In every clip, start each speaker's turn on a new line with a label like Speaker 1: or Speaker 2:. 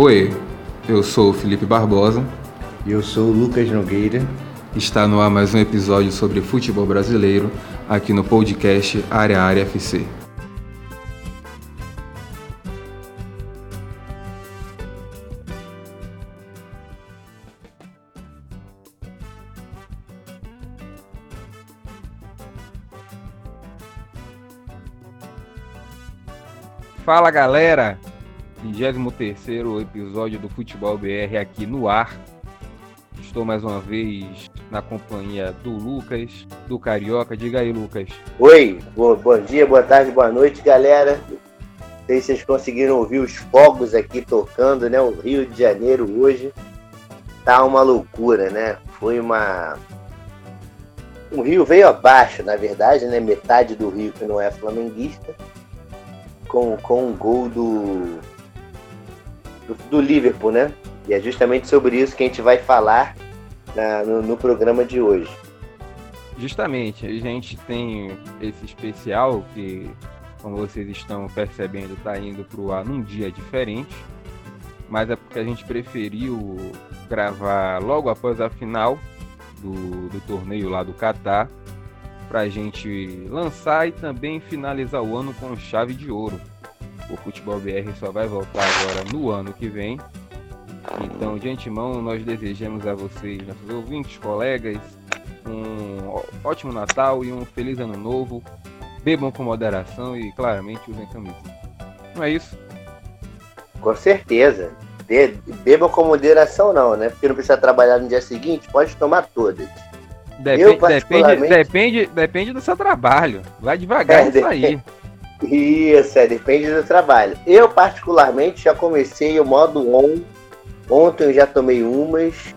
Speaker 1: Oi, eu sou o Felipe Barbosa.
Speaker 2: E eu sou o Lucas Nogueira.
Speaker 1: Está no ar mais um episódio sobre futebol brasileiro aqui no podcast Área Área FC. Fala galera, 23 episódio do Futebol BR aqui no ar. Estou mais uma vez na companhia do Lucas, do Carioca. Diga aí, Lucas.
Speaker 3: Oi, bom, bom dia, boa tarde, boa noite, galera. Não sei se vocês conseguiram ouvir os fogos aqui tocando, né? O Rio de Janeiro hoje tá uma loucura, né? Foi uma. O Rio veio abaixo, na verdade, né? Metade do Rio que não é flamenguista com, com um gol do, do, do, Liverpool, né? E é justamente sobre isso que a gente vai falar na, no, no programa de hoje.
Speaker 1: Justamente, a gente tem esse especial que, como vocês estão percebendo, está indo para o ar num dia diferente, mas é porque a gente preferiu gravar logo após a final do, do torneio lá do Catar para a gente lançar e também finalizar o ano com chave de ouro. O Futebol BR só vai voltar agora no ano que vem. Então, de antemão, nós desejamos a vocês, nossos ouvintes, colegas, um ótimo Natal e um feliz ano novo. Bebam com moderação e, claramente, usem camisa. Não é isso?
Speaker 3: Com certeza. bebam com moderação, não, né? Porque não precisa trabalhar no dia seguinte, pode tomar todas.
Speaker 1: Depende, eu, particularmente... depende, depende, depende do seu trabalho. Vai devagar é, isso aí.
Speaker 3: Isso, é, depende do trabalho. Eu, particularmente, já comecei o modo on. Ontem eu já tomei umas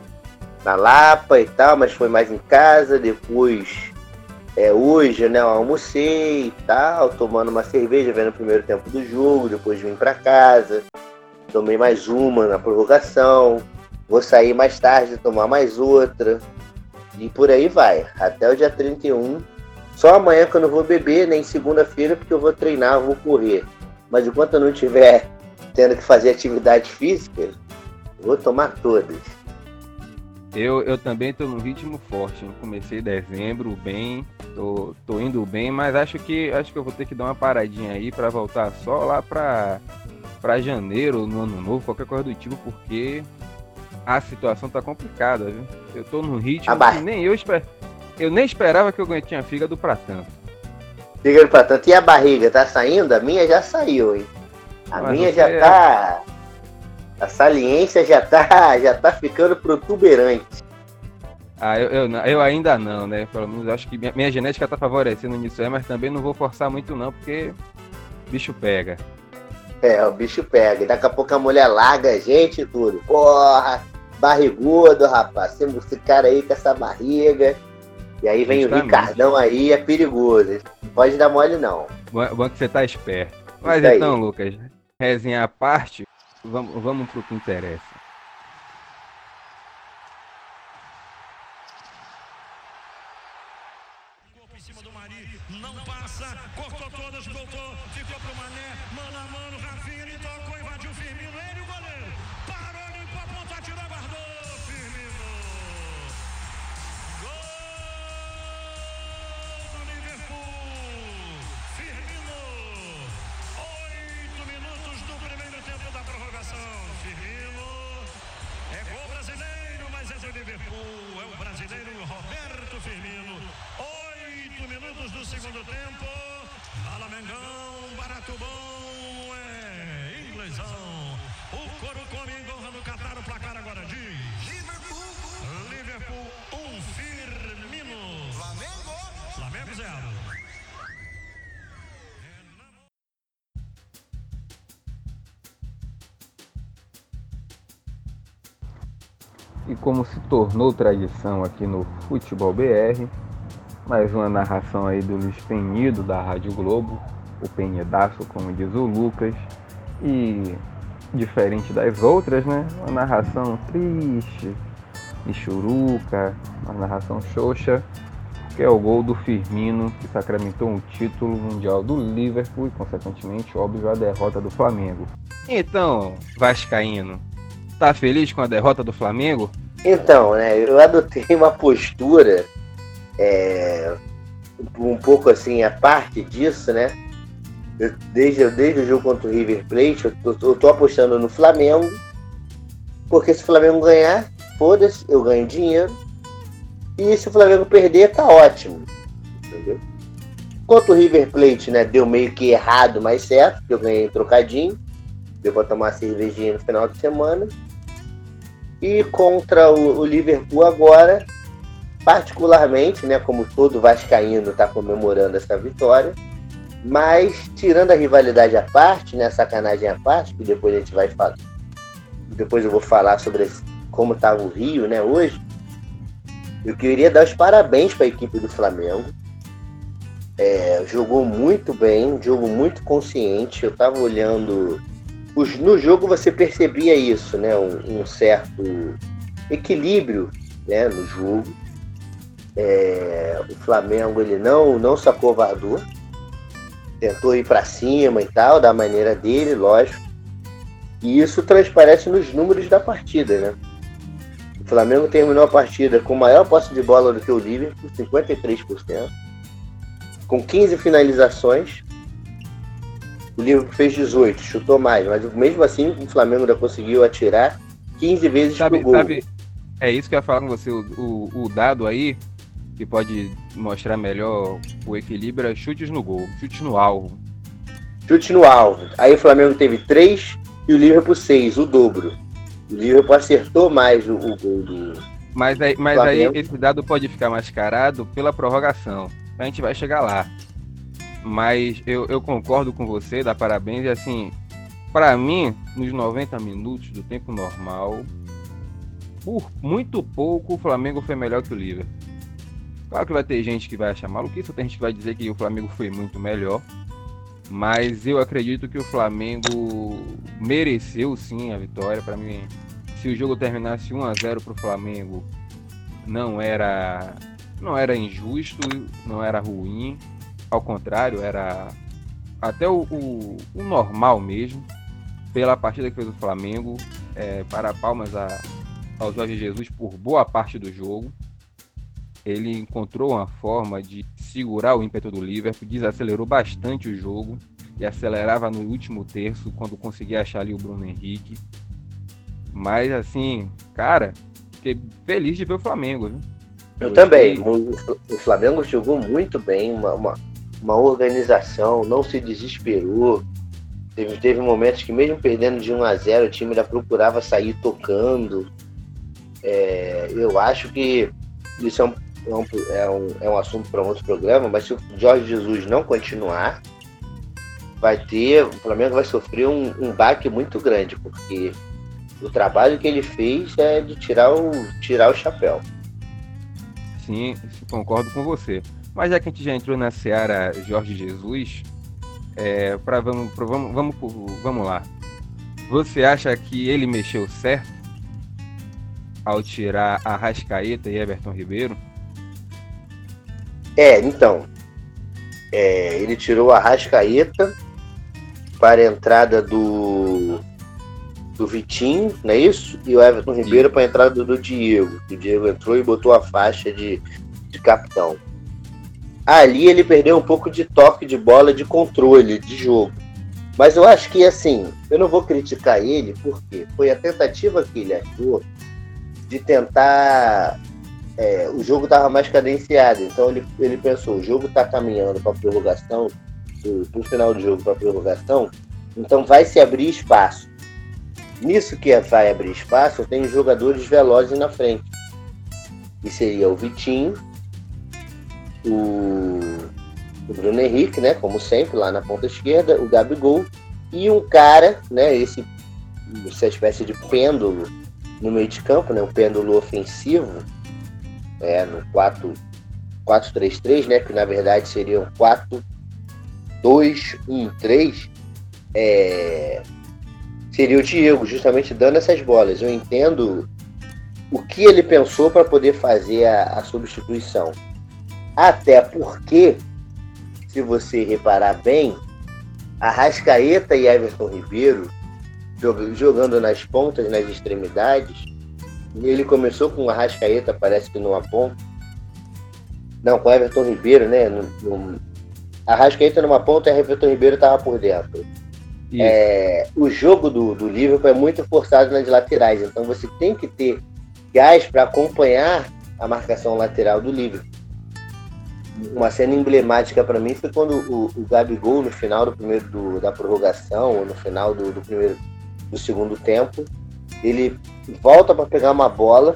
Speaker 3: na Lapa e tal, mas foi mais em casa. Depois, é, hoje, né, eu almocei e tal, tomando uma cerveja, vendo o primeiro tempo do jogo. Depois vim para casa, tomei mais uma na prorrogação. Vou sair mais tarde, tomar mais outra. E por aí vai, até o dia 31. Só amanhã que eu não vou beber, nem segunda-feira, porque eu vou treinar, vou correr. Mas enquanto eu não estiver tendo que fazer atividade física, vou tomar todas.
Speaker 1: Eu, eu também estou num ritmo forte. Eu comecei dezembro bem, tô, tô indo bem, mas acho que acho que eu vou ter que dar uma paradinha aí para voltar só lá para para janeiro, no ano novo, qualquer coisa do tipo, porque a situação tá complicada, viu? Eu tô num ritmo que nem eu. Eu nem esperava que eu tinha fígado pra tanto.
Speaker 3: Fígado pra tanto. E a barriga tá saindo? A minha já saiu, hein? A Mas minha já é... tá. A saliência já tá, já tá ficando protuberante.
Speaker 1: Ah, eu, eu, eu, ainda não, né? Pelo menos acho que minha, minha genética tá favorecendo nisso aí, mas também não vou forçar muito não, porque bicho pega.
Speaker 3: É, o bicho pega. E daqui a pouco a mulher larga a gente e tudo. Porra, barrigudo, rapaz. Esse cara aí com essa barriga. E aí vem Justamente. o Ricardão aí, é perigoso. Não pode dar mole, não.
Speaker 1: Bom, bom que você tá esperto. Mas Isso então, aí. Lucas, resenha à parte, vamos, vamos pro que interessa. E como se tornou tradição aqui no Futebol BR, mais uma narração aí do Luiz Penido da Rádio Globo, o Penhedaço, como diz o Lucas, e diferente das outras, né? Uma narração triste, churuca, uma narração xoxa, que é o gol do Firmino, que sacramentou um título mundial do Liverpool e, consequentemente, óbvio, a derrota do Flamengo. Então, Vascaíno, tá feliz com a derrota do Flamengo?
Speaker 3: Então, né, eu adotei uma postura é, um pouco assim, a parte disso, né? Eu, desde, desde o jogo contra o River Plate, eu tô, eu tô apostando no Flamengo, porque se o Flamengo ganhar, foda-se, eu ganho dinheiro. E se o Flamengo perder, tá ótimo. Entendeu? Quanto o River Plate, né, deu meio que errado, mas certo, porque eu ganhei trocadinho. Deu pra tomar cervejinha no final de semana. E contra o, o Liverpool agora, particularmente, né, como todo vascaíno está comemorando essa vitória, mas tirando a rivalidade à parte, né, sacanagem à parte, que depois a gente vai falar, depois eu vou falar sobre como estava o Rio, né, hoje. Eu queria dar os parabéns para a equipe do Flamengo. É, jogou muito bem, um jogo muito consciente. Eu estava olhando. Os, no jogo você percebia isso, né? Um, um certo equilíbrio né, no jogo. É, o Flamengo ele não, não se acovardou. Tentou ir para cima e tal, da maneira dele, lógico. E isso transparece nos números da partida, né? Flamengo terminou a partida com maior posse de bola do que o Liverpool, 53%, com 15 finalizações. O Liverpool fez 18, chutou mais, mas mesmo assim o Flamengo ainda conseguiu atirar 15 vezes sabe, pro gol. Sabe,
Speaker 1: é isso que eu ia falar com você, o, o, o dado aí, que pode mostrar melhor o equilíbrio, é chutes no gol, chutes no alvo.
Speaker 3: Chute no alvo. Aí o Flamengo teve 3 e o Liverpool 6, o dobro. O Liverpool acertou mais o, o gol do.
Speaker 1: Mas, aí, mas aí esse dado pode ficar mascarado pela prorrogação. A gente vai chegar lá. Mas eu, eu concordo com você, dá parabéns. E assim, para mim, nos 90 minutos do tempo normal, por muito pouco o Flamengo foi melhor que o Liverpool. Claro que vai ter gente que vai achar maluquice, tem gente que vai dizer que o Flamengo foi muito melhor. Mas eu acredito que o Flamengo mereceu sim a vitória. Para mim, se o jogo terminasse 1 a 0 para o Flamengo, não era não era injusto, não era ruim. Ao contrário, era até o, o, o normal mesmo. Pela partida que fez o Flamengo, é, para palmas a, ao Jorge Jesus por boa parte do jogo. Ele encontrou uma forma de segurar o ímpeto do Liverpool, desacelerou bastante o jogo e acelerava no último terço quando conseguia achar ali o Bruno Henrique. Mas assim, cara, fiquei feliz de ver o Flamengo, viu?
Speaker 3: Eu, Eu também. O Flamengo jogou muito bem, uma, uma, uma, organização, não se desesperou. Teve, teve momentos que mesmo perdendo de 1 a 0 o time ainda procurava sair tocando. É, eu acho que isso é um, é um, é um, é um assunto para um outro programa, mas se o Jorge Jesus não continuar, vai ter, o Flamengo vai sofrer um, um baque muito grande, porque o trabalho que ele fez é de tirar o, tirar o chapéu.
Speaker 1: Sim, concordo com você. Mas já que a gente já entrou na seara Jorge Jesus, é, pra, vamos, pra, vamos, vamos, vamos lá. Você acha que ele mexeu certo ao tirar a Rascaeta e Everton Ribeiro?
Speaker 3: É, então. É, ele tirou a Rascaeta para a entrada do, do Vitinho, não é isso? E o Everton. Ribeiro para a entrada do Diego. O Diego entrou e botou a faixa de, de capitão. Ali ele perdeu um pouco de toque de bola, de controle, de jogo. Mas eu acho que, assim, eu não vou criticar ele, porque foi a tentativa que ele achou de tentar. É, o jogo estava mais cadenciado, então ele, ele pensou: o jogo está caminhando para a prorrogação, para o final do jogo, para a prorrogação, então vai se abrir espaço. Nisso que vai abrir espaço, tem jogadores velozes na frente. E seria o Vitinho, o, Bruno Henrique, né? Como sempre, lá na ponta esquerda, o Gabigol e um cara, né? Esse, essa espécie de pêndulo no meio de campo, né? Um pêndulo ofensivo, é, no 4-3-3, né? Que na verdade seriam 4 2, 1, 3, é, seria o Diego, justamente dando essas bolas. Eu entendo o que ele pensou para poder fazer a, a, substituição. Até porque, se você reparar bem, a Rascaeta e Everton Ribeiro jogando nas pontas, nas extremidades. Ele começou com Arrascaeta, parece que numa ponta. Não, com o Everton Ribeiro, né? No, no... Arrascaeta numa ponta e Everton Ribeiro estava por dentro. É, o jogo do, do Liverpool é muito forçado nas laterais, então você tem que ter gás para acompanhar a marcação lateral do Liverpool. Uma cena emblemática para mim foi quando o, o Gabigol, no final do primeiro do, da prorrogação, ou no final do, do primeiro do segundo tempo, ele volta para pegar uma bola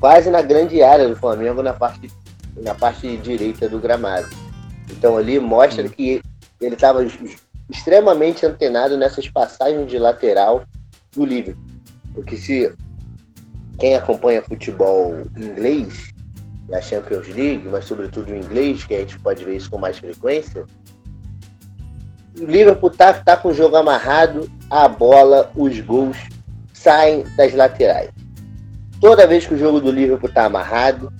Speaker 3: quase na grande área do Flamengo, na parte, na parte direita do gramado. Então ali mostra que ele estava extremamente antenado nessas passagens de lateral do Liverpool. Porque se quem acompanha futebol inglês, a Champions League, mas sobretudo o inglês, que a gente pode ver isso com mais frequência, o Liverpool tá, tá com o jogo amarrado, a bola, os gols saem das laterais. Toda vez que o jogo do Liverpool tá amarrado,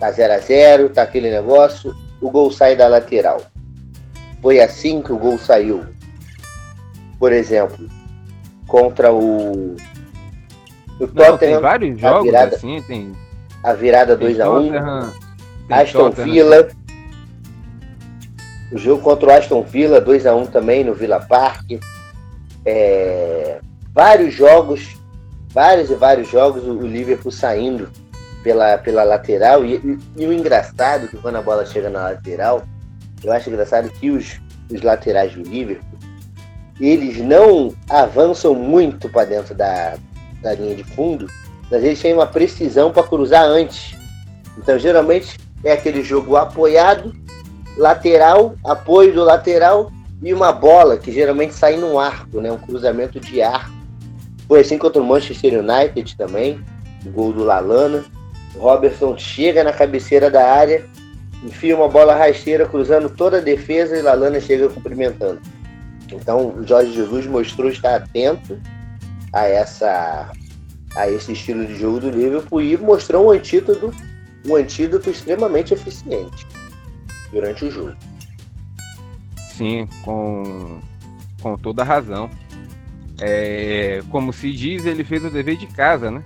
Speaker 3: tá 0 a 0 tá aquele negócio, o gol sai da lateral. Foi assim que o gol saiu. Por exemplo, contra o.
Speaker 1: o Tottenham, tem vários jogos virada, assim, tem.
Speaker 3: A virada 2x1. Um, Aston Villa. O jogo contra o Aston Villa, 2x1 também no Villa Park. É, vários jogos, vários e vários jogos, o Liverpool saindo pela, pela lateral. E, e, e o engraçado que quando a bola chega na lateral, eu acho engraçado que os, os laterais do Liverpool eles não avançam muito para dentro da, da linha de fundo, mas eles têm uma precisão para cruzar antes. Então, geralmente, é aquele jogo apoiado, lateral, apoio do lateral e uma bola que geralmente sai num arco, né? um cruzamento de arco. Foi assim contra o Manchester United também, o gol do Lalana. O Robertson chega na cabeceira da área enfia uma bola rasteira cruzando toda a defesa e Lalana chega cumprimentando. Então, o Jorge Jesus mostrou estar atento a essa a esse estilo de jogo do Liverpool e mostrou um antídoto, um antídoto extremamente eficiente durante o jogo.
Speaker 1: Sim, com, com toda razão. É, como se diz, ele fez o dever de casa, né?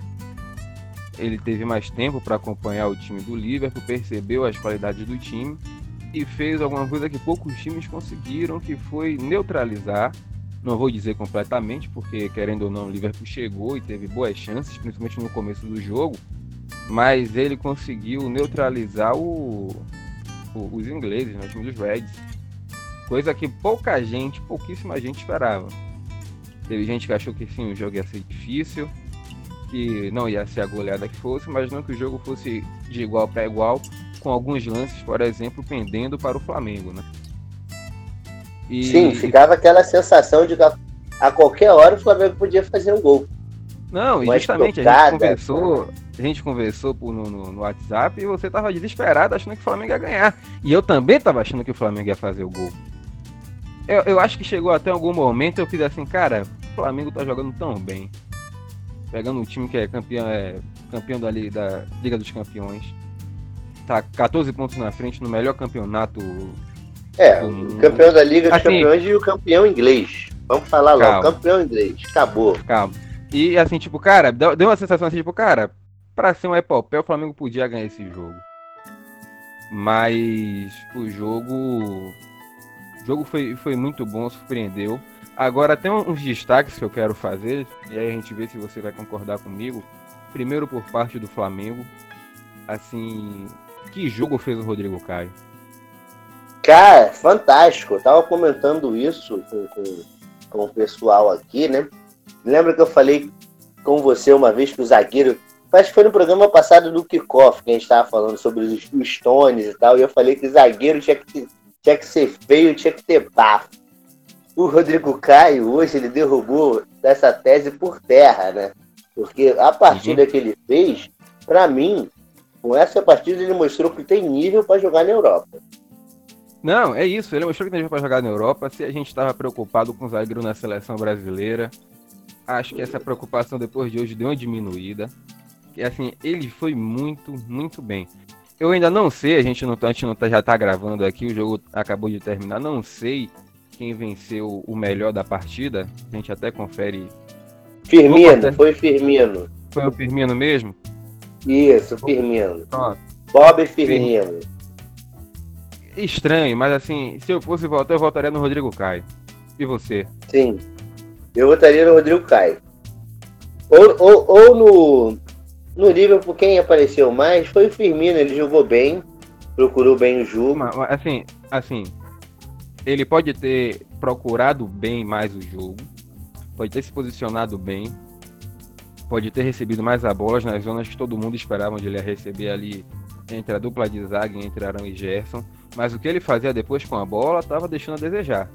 Speaker 1: ele teve mais tempo para acompanhar o time do Liverpool, percebeu as qualidades do time e fez alguma coisa que poucos times conseguiram, que foi neutralizar. Não vou dizer completamente, porque querendo ou não, o Liverpool chegou e teve boas chances, principalmente no começo do jogo, mas ele conseguiu neutralizar o, o, os ingleses, né, o time dos Reds. Coisa que pouca gente, pouquíssima gente esperava. Teve gente que achou que sim, o jogo ia ser difícil, que não ia ser a goleada que fosse, mas não que o jogo fosse de igual para igual, com alguns lances, por exemplo, pendendo para o Flamengo, né?
Speaker 3: E... Sim, ficava aquela sensação de que a qualquer hora o Flamengo podia fazer um gol.
Speaker 1: Não, e justamente a gente conversou, a gente conversou no, no, no, WhatsApp e você tava desesperado achando que o Flamengo ia ganhar. E eu também tava achando que o Flamengo ia fazer o gol. Eu, eu acho que chegou até algum momento eu fiz assim, cara, o Flamengo tá jogando tão bem pegando um time que é campeão, é, campeão da, da Liga dos Campeões, tá 14 pontos na frente no melhor campeonato.
Speaker 3: É, o campeão da Liga dos assim, Campeões e o campeão inglês. Vamos falar lá, o campeão inglês. Acabou.
Speaker 1: Calma. E assim, tipo, cara, deu uma sensação assim, tipo, cara, pra ser um epopé, o Flamengo podia ganhar esse jogo. Mas o jogo. O jogo foi, foi muito bom, surpreendeu. Agora tem uns destaques que eu quero fazer, e aí a gente vê se você vai concordar comigo. Primeiro por parte do Flamengo. Assim, que jogo fez o Rodrigo Caio?
Speaker 3: Cara, fantástico. Eu tava comentando isso com, com, com o pessoal aqui, né? Lembra que eu falei com você uma vez que o zagueiro. Acho que foi no programa passado do Kickoff que a gente estava falando sobre os, os Stones e tal. E eu falei que zagueiro tinha que, tinha que ser feio, tinha que ter bafo o Rodrigo Caio, hoje, ele derrubou essa tese por terra, né? Porque a partida uhum. que ele fez, para mim, com essa partida ele mostrou que tem nível para jogar na Europa.
Speaker 1: Não, é isso. Ele mostrou que tem para jogar na Europa. Se a gente estava preocupado com o zagueiro na seleção brasileira, acho que essa preocupação depois de hoje deu uma diminuída. E assim, ele foi muito, muito bem. Eu ainda não sei, a gente não, tá, a gente não tá, já tá gravando aqui, o jogo acabou de terminar, não sei quem venceu o melhor da partida. A gente até confere.
Speaker 3: Firmino, foi Firmino.
Speaker 1: Foi o Firmino mesmo?
Speaker 3: Isso, Firmino. Pronto. Bob Firmino.
Speaker 1: Estranho, mas assim, se eu fosse votar, eu votaria no Rodrigo Caio. E você?
Speaker 3: Sim. Eu votaria no Rodrigo Caio. Ou, ou, ou no, no Liverpool, quem apareceu mais foi o Firmino, ele jogou bem, procurou bem o jogo.
Speaker 1: Assim, assim, ele pode ter procurado bem mais o jogo, pode ter se posicionado bem, pode ter recebido mais a bola nas zonas que todo mundo esperava onde ele ia receber ali entre a dupla de zaga, entre Arão e Gerson. Mas o que ele fazia depois com a bola estava deixando a desejar.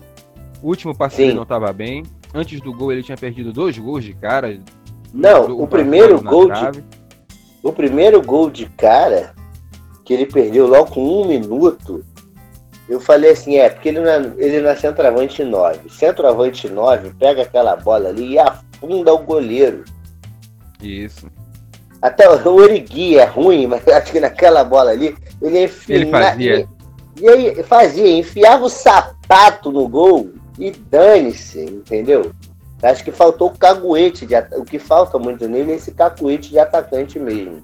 Speaker 1: O último passe não estava bem. Antes do gol ele tinha perdido dois gols de cara.
Speaker 3: Não, o primeiro gol de, o primeiro gol de cara que ele perdeu logo com um minuto eu falei assim, é, porque ele não é, ele não é centroavante 9. Centroavante 9 pega aquela bola ali e afunda o goleiro.
Speaker 1: Isso.
Speaker 3: Até o Origui é ruim, mas acho que naquela bola ali, ele
Speaker 1: enfia. Ele fazia.
Speaker 3: E aí fazia, enfiava o sapato no gol e dane-se, entendeu? Acho que faltou o caguete, de, o que falta muito nele é esse cacuete de atacante mesmo.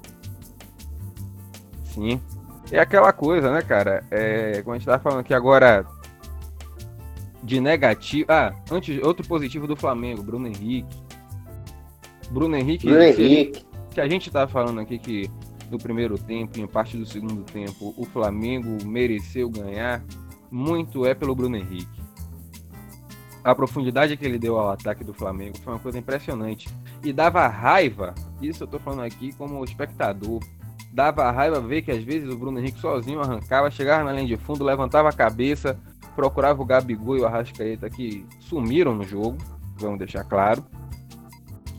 Speaker 1: Sim. É aquela coisa, né, cara? É, como a gente tava falando aqui agora de negativo. Ah, antes, outro positivo do Flamengo, Bruno Henrique. Bruno Henrique.
Speaker 3: Bruno Henrique.
Speaker 1: Que a gente tava falando aqui que no primeiro tempo, em parte do segundo tempo, o Flamengo mereceu ganhar. Muito é pelo Bruno Henrique. A profundidade que ele deu ao ataque do Flamengo foi uma coisa impressionante. E dava raiva, isso eu tô falando aqui como espectador, dava raiva ver que às vezes o Bruno Henrique sozinho arrancava, chegava na linha de fundo, levantava a cabeça, procurava o Gabigol e o Arrascaeta que sumiram no jogo, vamos deixar claro.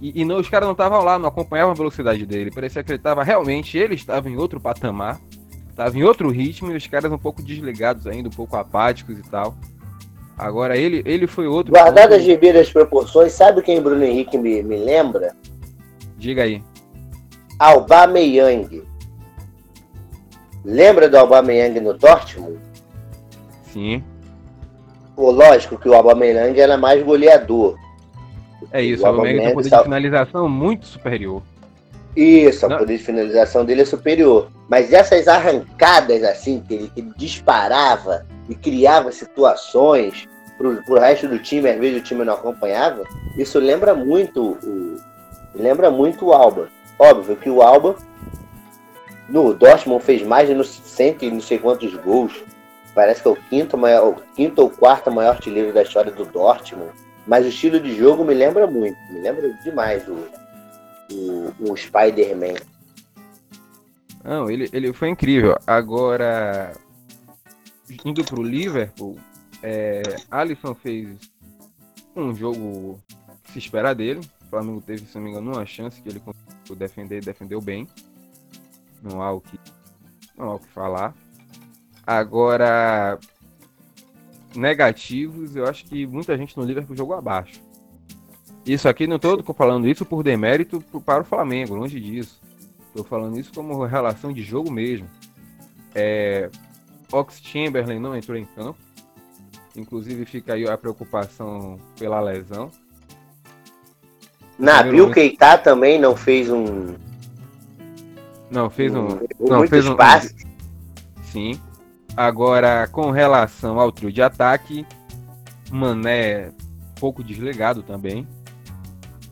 Speaker 1: E, e não, os caras não estavam lá, não acompanhavam a velocidade dele. Parecia que ele estava realmente, ele estava em outro patamar, estava em outro ritmo e os caras um pouco desligados ainda, um pouco apáticos e tal. Agora ele, ele foi outro.
Speaker 3: Guardado as devidas proporções, sabe quem Bruno Henrique me, me lembra?
Speaker 1: Diga aí.
Speaker 3: Aubameyang. Lembra do Aubameyang no Dortmund?
Speaker 1: Sim.
Speaker 3: Pô, lógico que o Aubameyang era mais goleador.
Speaker 1: É isso, o Aubameyang tem um poder de finalização muito superior.
Speaker 3: Isso, o poder de finalização dele é superior. Mas essas arrancadas assim, que ele, que ele disparava e criava situações pro, pro resto do time, às vezes o time não acompanhava, isso lembra muito o. Lembra muito o Alba. Óbvio que o Alba no Dortmund fez mais de cento e não sei quantos gols. Parece que é o quinto, maior, o quinto ou quarto maior artilheiro da história do Dortmund. Mas o estilo de jogo me lembra muito. Me lembra demais o, o, o Spider-Man.
Speaker 1: Não, ele, ele foi incrível. Agora, indo pro Liverpool, é, Alisson fez um jogo que se espera dele. O Flamengo teve, se não me engano, uma chance que ele conseguiu defender e defendeu bem não há o que, não há o que falar. Agora, negativos, eu acho que muita gente no Liverpool jogou abaixo. Isso aqui não estou falando isso por demérito para o Flamengo, longe disso. Estou falando isso como relação de jogo mesmo. É, Ox Chamberlain não entrou em campo. Inclusive fica aí a preocupação pela lesão.
Speaker 3: Nabil momento... Keita também não fez um,
Speaker 1: não, fez um. Não, fez um. Sim. Agora, com relação ao trio de ataque, Mané pouco desligado também.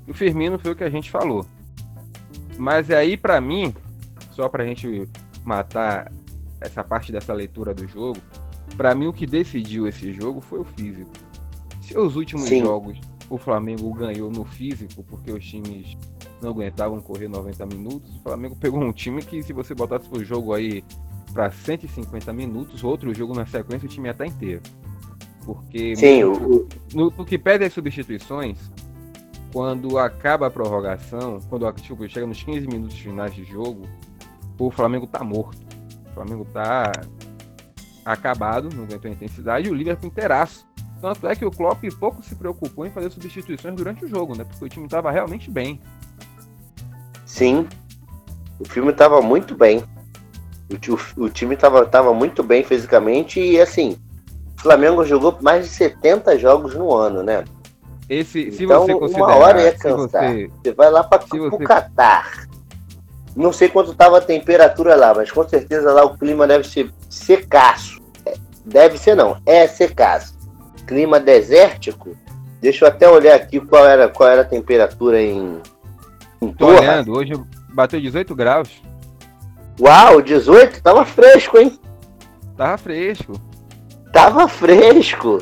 Speaker 1: O Firmino foi o que a gente falou. Mas aí, para mim, só pra gente matar essa parte dessa leitura do jogo, para mim o que decidiu esse jogo foi o físico. Se os últimos Sim. jogos o Flamengo ganhou no físico, porque os times não aguentavam correr 90 minutos. O Flamengo pegou um time que, se você botasse o jogo aí para 150 minutos, outro jogo na sequência, o time ia estar inteiro. Porque
Speaker 3: Sim, no,
Speaker 1: no, no, que pede as substituições, quando acaba a prorrogação, quando tipo, chega nos 15 minutos finais de jogo, o Flamengo tá morto. O Flamengo tá acabado, não aguentou a intensidade, e o Liverpool inteiraço. Tanto é que o Klopp pouco se preocupou em fazer substituições durante o jogo, né? Porque o time estava realmente bem.
Speaker 3: Sim, o filme estava muito bem. O, o, o time estava tava muito bem fisicamente e assim, o Flamengo jogou mais de 70 jogos no ano, né?
Speaker 1: Esse, se
Speaker 3: então,
Speaker 1: você
Speaker 3: uma
Speaker 1: considerar,
Speaker 3: hora ia cansar.
Speaker 1: você-
Speaker 3: Você vai lá para o
Speaker 1: você-
Speaker 3: Catar. Não sei quanto estava a temperatura lá, mas com certeza lá o clima deve ser secaço. É, Deve ser não, é secaço. Clima desértico. Deixa eu até olhar aqui qual era, qual era a temperatura em, em
Speaker 1: tô olhando, hoje bateu 18 graus.
Speaker 3: Uau, 18? Tava fresco, hein?
Speaker 1: Tava fresco.
Speaker 3: Tava fresco.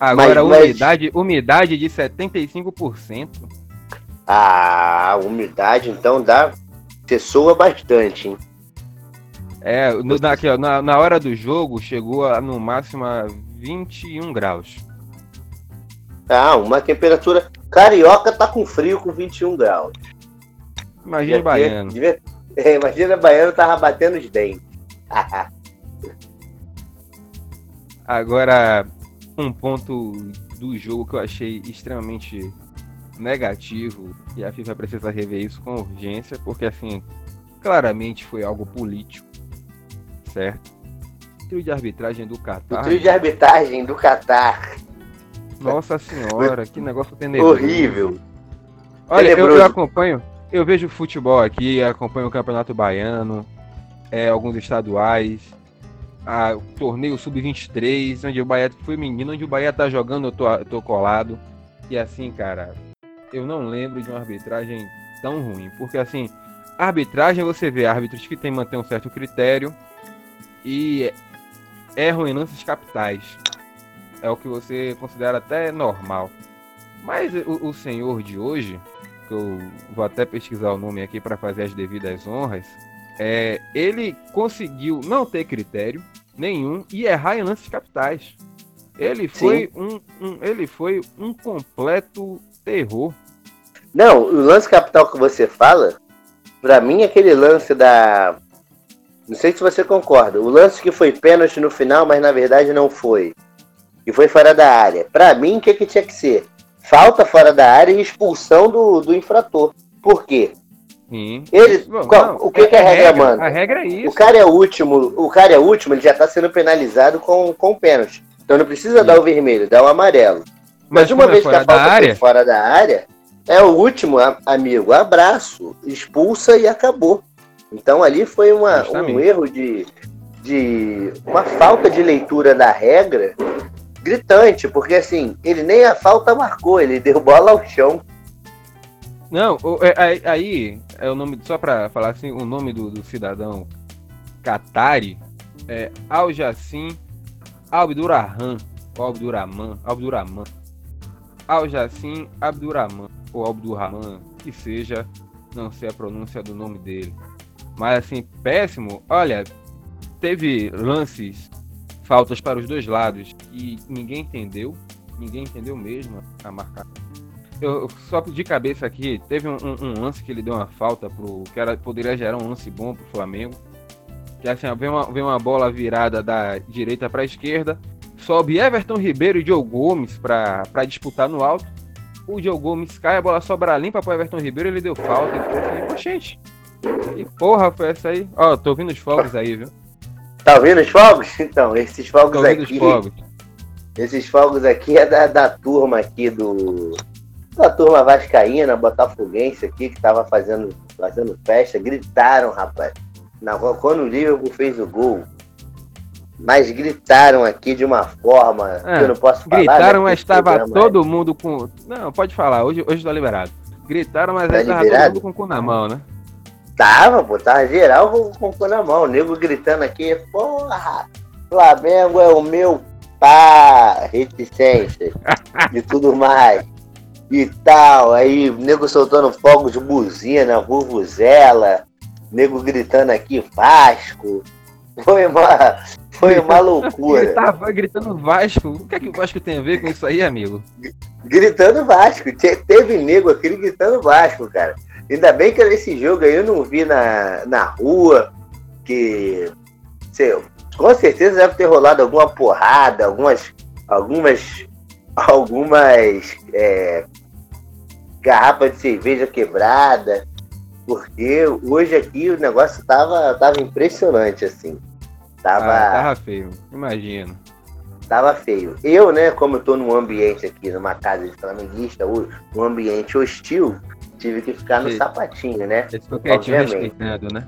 Speaker 1: Agora,
Speaker 3: Mas- mas-
Speaker 1: umidade, umidade de 75%.
Speaker 3: Ah, a umidade então dá. Você soa bastante, hein?
Speaker 1: É, no, na, aqui, ó, na, na hora do jogo chegou a, no máximo a 21 graus.
Speaker 3: Ah, uma temperatura. Carioca tá com frio com 21 graus.
Speaker 1: Imagina o baiano.
Speaker 3: devia- é, imagina baiano tava batendo os dentes.
Speaker 1: Agora, um ponto do jogo que eu achei extremamente negativo, e a FIFA precisa rever isso com urgência, porque assim, claramente foi algo político, certo? O trio de arbitragem do
Speaker 3: o
Speaker 1: Qatar.
Speaker 3: trio de arbitragem do Catar.
Speaker 1: Nossa senhora, que negócio tenebroso.
Speaker 3: Horrível.
Speaker 1: Olha, eu, eu acompanho, eu vejo futebol aqui, acompanho o Campeonato Baiano, é, alguns estaduais, a, o torneio Sub-23, onde o Bahia foi menino, onde o Bahia tá jogando, eu tô, eu tô colado. E assim, cara, eu não lembro de uma arbitragem tão ruim, porque assim, arbitragem você vê árbitros que tem manter um certo critério e erram em lances capitais. É o que você considera até normal. Mas o, o senhor de hoje, que eu vou até pesquisar o nome aqui para fazer as devidas honras, é, ele conseguiu não ter critério nenhum e errar em lances capitais. Ele foi um, um- ele foi um completo terror.
Speaker 3: Não, o lance capital que você fala, pra mim aquele lance da. Não sei se você concorda. O lance que foi pênalti no final, mas na verdade não foi. E foi fora da área. Pra mim, o que, que tinha que ser? Falta fora da área e expulsão do, do infrator. Por quê?
Speaker 1: Sim.
Speaker 3: Ele-
Speaker 1: Bom,
Speaker 3: qual- o que que a regra manda?
Speaker 1: A regra é isso.
Speaker 3: O cara é último, o cara é último, ele já tá sendo penalizado com, com pênalti. Então não precisa
Speaker 1: Sim.
Speaker 3: dar o vermelho, dá o amarelo. Mas, uma
Speaker 1: como é
Speaker 3: vez que
Speaker 1: fora
Speaker 3: a falta
Speaker 1: área,
Speaker 3: fora da área, é o último, amigo. Abraço, expulsa e acabou. Então ali foi uma, um erro de, de. uma falta de leitura da regra gritante, porque assim, ele nem a falta marcou, ele deu bola ao chão.
Speaker 1: Não, é- aí, é o nome, só pra falar assim, o nome do, do cidadão Qatari é Al Jassim Abdurrahman, ou Abdurrahman, Abdurrahman. Al Jassim Abdurrahman, ou Abdurrahman, que seja, não sei a pronúncia do nome dele. Mas assim, péssimo. Olha, teve lances, faltas para os dois lados, e ninguém entendeu, ninguém entendeu mesmo a marcar eu só de cabeça aqui, teve um, um- lance que ele deu uma falta pro. que era, poderia gerar um lance bom pro Flamengo. Que assim, vem uma, vem uma bola virada da direita pra esquerda. Sobe Everton Ribeiro e Diogo Gomes pra disputar no alto. O Diogo Gomes cai, a bola sobra limpa pro Everton Ribeiro, ele deu falta. E ficou assim, "Pô, gente, que porra foi essa aí? Ó, tô ouvindo os fogos aí, viu?
Speaker 3: Tá ouvindo os fogos? Então, esses fogos
Speaker 1: os
Speaker 3: aqui.
Speaker 1: fogos.
Speaker 3: Esses fogos aqui é da, da turma aqui do. Da turma vascaína, botafoguense aqui, que tava fazendo, fazendo festa. Gritaram, rapaz. Na, quando o Liverpool fez o gol. Mas gritaram aqui de uma forma
Speaker 1: É,
Speaker 3: que eu não posso falar.
Speaker 1: Gritaram,
Speaker 3: né,
Speaker 1: mas estava
Speaker 3: programa
Speaker 1: todo mundo com. Não, pode falar, hoje, hoje tá liberado. Gritaram, mas
Speaker 3: Tá
Speaker 1: aí tava
Speaker 3: liberado?
Speaker 1: todo mundo com o cu na mão, né?
Speaker 3: Tava, pô, tava geral com, com o cu na mão. O nego gritando aqui, porra, Flamengo é o meu pá, reticência e tudo mais. E tal, aí o nego soltando fogo de buzina, vuvuzela, nego gritando aqui, Vasco. Foi uma, foi uma
Speaker 1: Ele
Speaker 3: loucura.
Speaker 1: tava gritando Vasco. O que é que o Vasco tem a ver com isso aí, amigo?
Speaker 3: Gritando Vasco. Te- Teve nego aqui gritando Vasco, cara. Ainda bem que nesse jogo aí eu não vi na, na rua, que sei, com certeza deve ter rolado alguma porrada, algumas, algumas, algumas é, garrafas de cerveja quebrada, porque hoje aqui o negócio tava, tava impressionante, assim. Tava,
Speaker 1: Ah, tava feio, imagino.
Speaker 3: tava feio. Eu, né, como eu tô num ambiente aqui, numa casa de flamenguista, um ambiente hostil, tive que ficar no Sim. sapatinho, né?
Speaker 1: Ficou quietinho respeitando, né?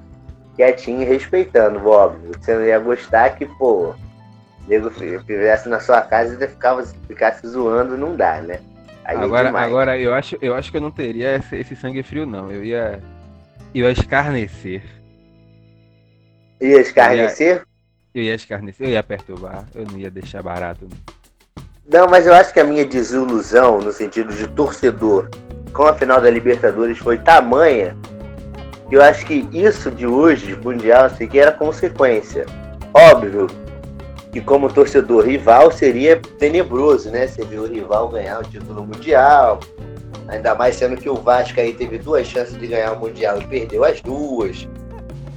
Speaker 3: Quietinho respeitando, óbvio. Você não ia gostar que, pô, nego estivesse na sua casa e ficava, ficasse zoando, não dá, né?
Speaker 1: Aí é agora, é agora eu acho, eu acho que eu não teria esse, esse sangue frio, não. Eu ia, eu ia escarnecer.
Speaker 3: Ia escarnecer?
Speaker 1: Eu ia escarnecer, eu ia perturbar, eu não ia deixar barato.
Speaker 3: Não, mas eu acho que a minha desilusão, no sentido de torcedor, com a final da Libertadores foi tamanha, que eu acho que isso de hoje, Mundial, sei que era consequência. Óbvio que como torcedor rival seria tenebroso, né? Você viu o rival ganhar o título mundial, ainda mais sendo que o Vasco aí teve duas chances de ganhar o Mundial e perdeu as duas.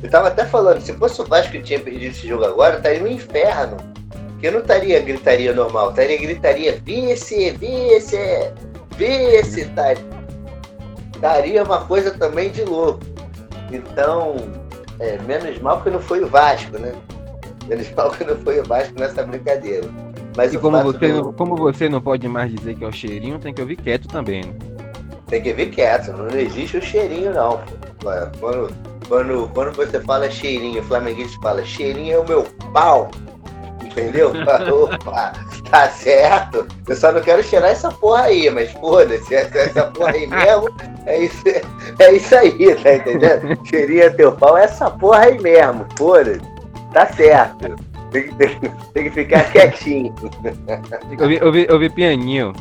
Speaker 3: Eu tava até falando, se fosse o Vasco que tinha perdido esse jogo agora, estaria no inferno. Porque não estaria gritaria normal, estaria gritaria vice, vice, vice, tá? Daria uma coisa também de louco. Então, é, menos mal que não foi o Vasco, né? Menos mal que não foi o Vasco nessa brincadeira. Mas
Speaker 1: e como você, do... como você não pode mais dizer que é o cheirinho, tem que ouvir quieto também, né?
Speaker 3: Tem que ouvir quieto, não existe o cheirinho não. Quando, quando, quando você fala cheirinho, o flamenguista fala, cheirinho é o meu pau. Entendeu? Opa, tá certo. Eu só não quero cheirar essa porra aí, mas foda-se, essa, essa porra aí mesmo, é isso, é isso aí, tá entendendo? Cheirinho teu pau, é essa porra aí mesmo, foda-se. Tá certo. Tem que, tem, tem que ficar quietinho.
Speaker 1: Tem que ouvir, ouvir, ouvir pianinho.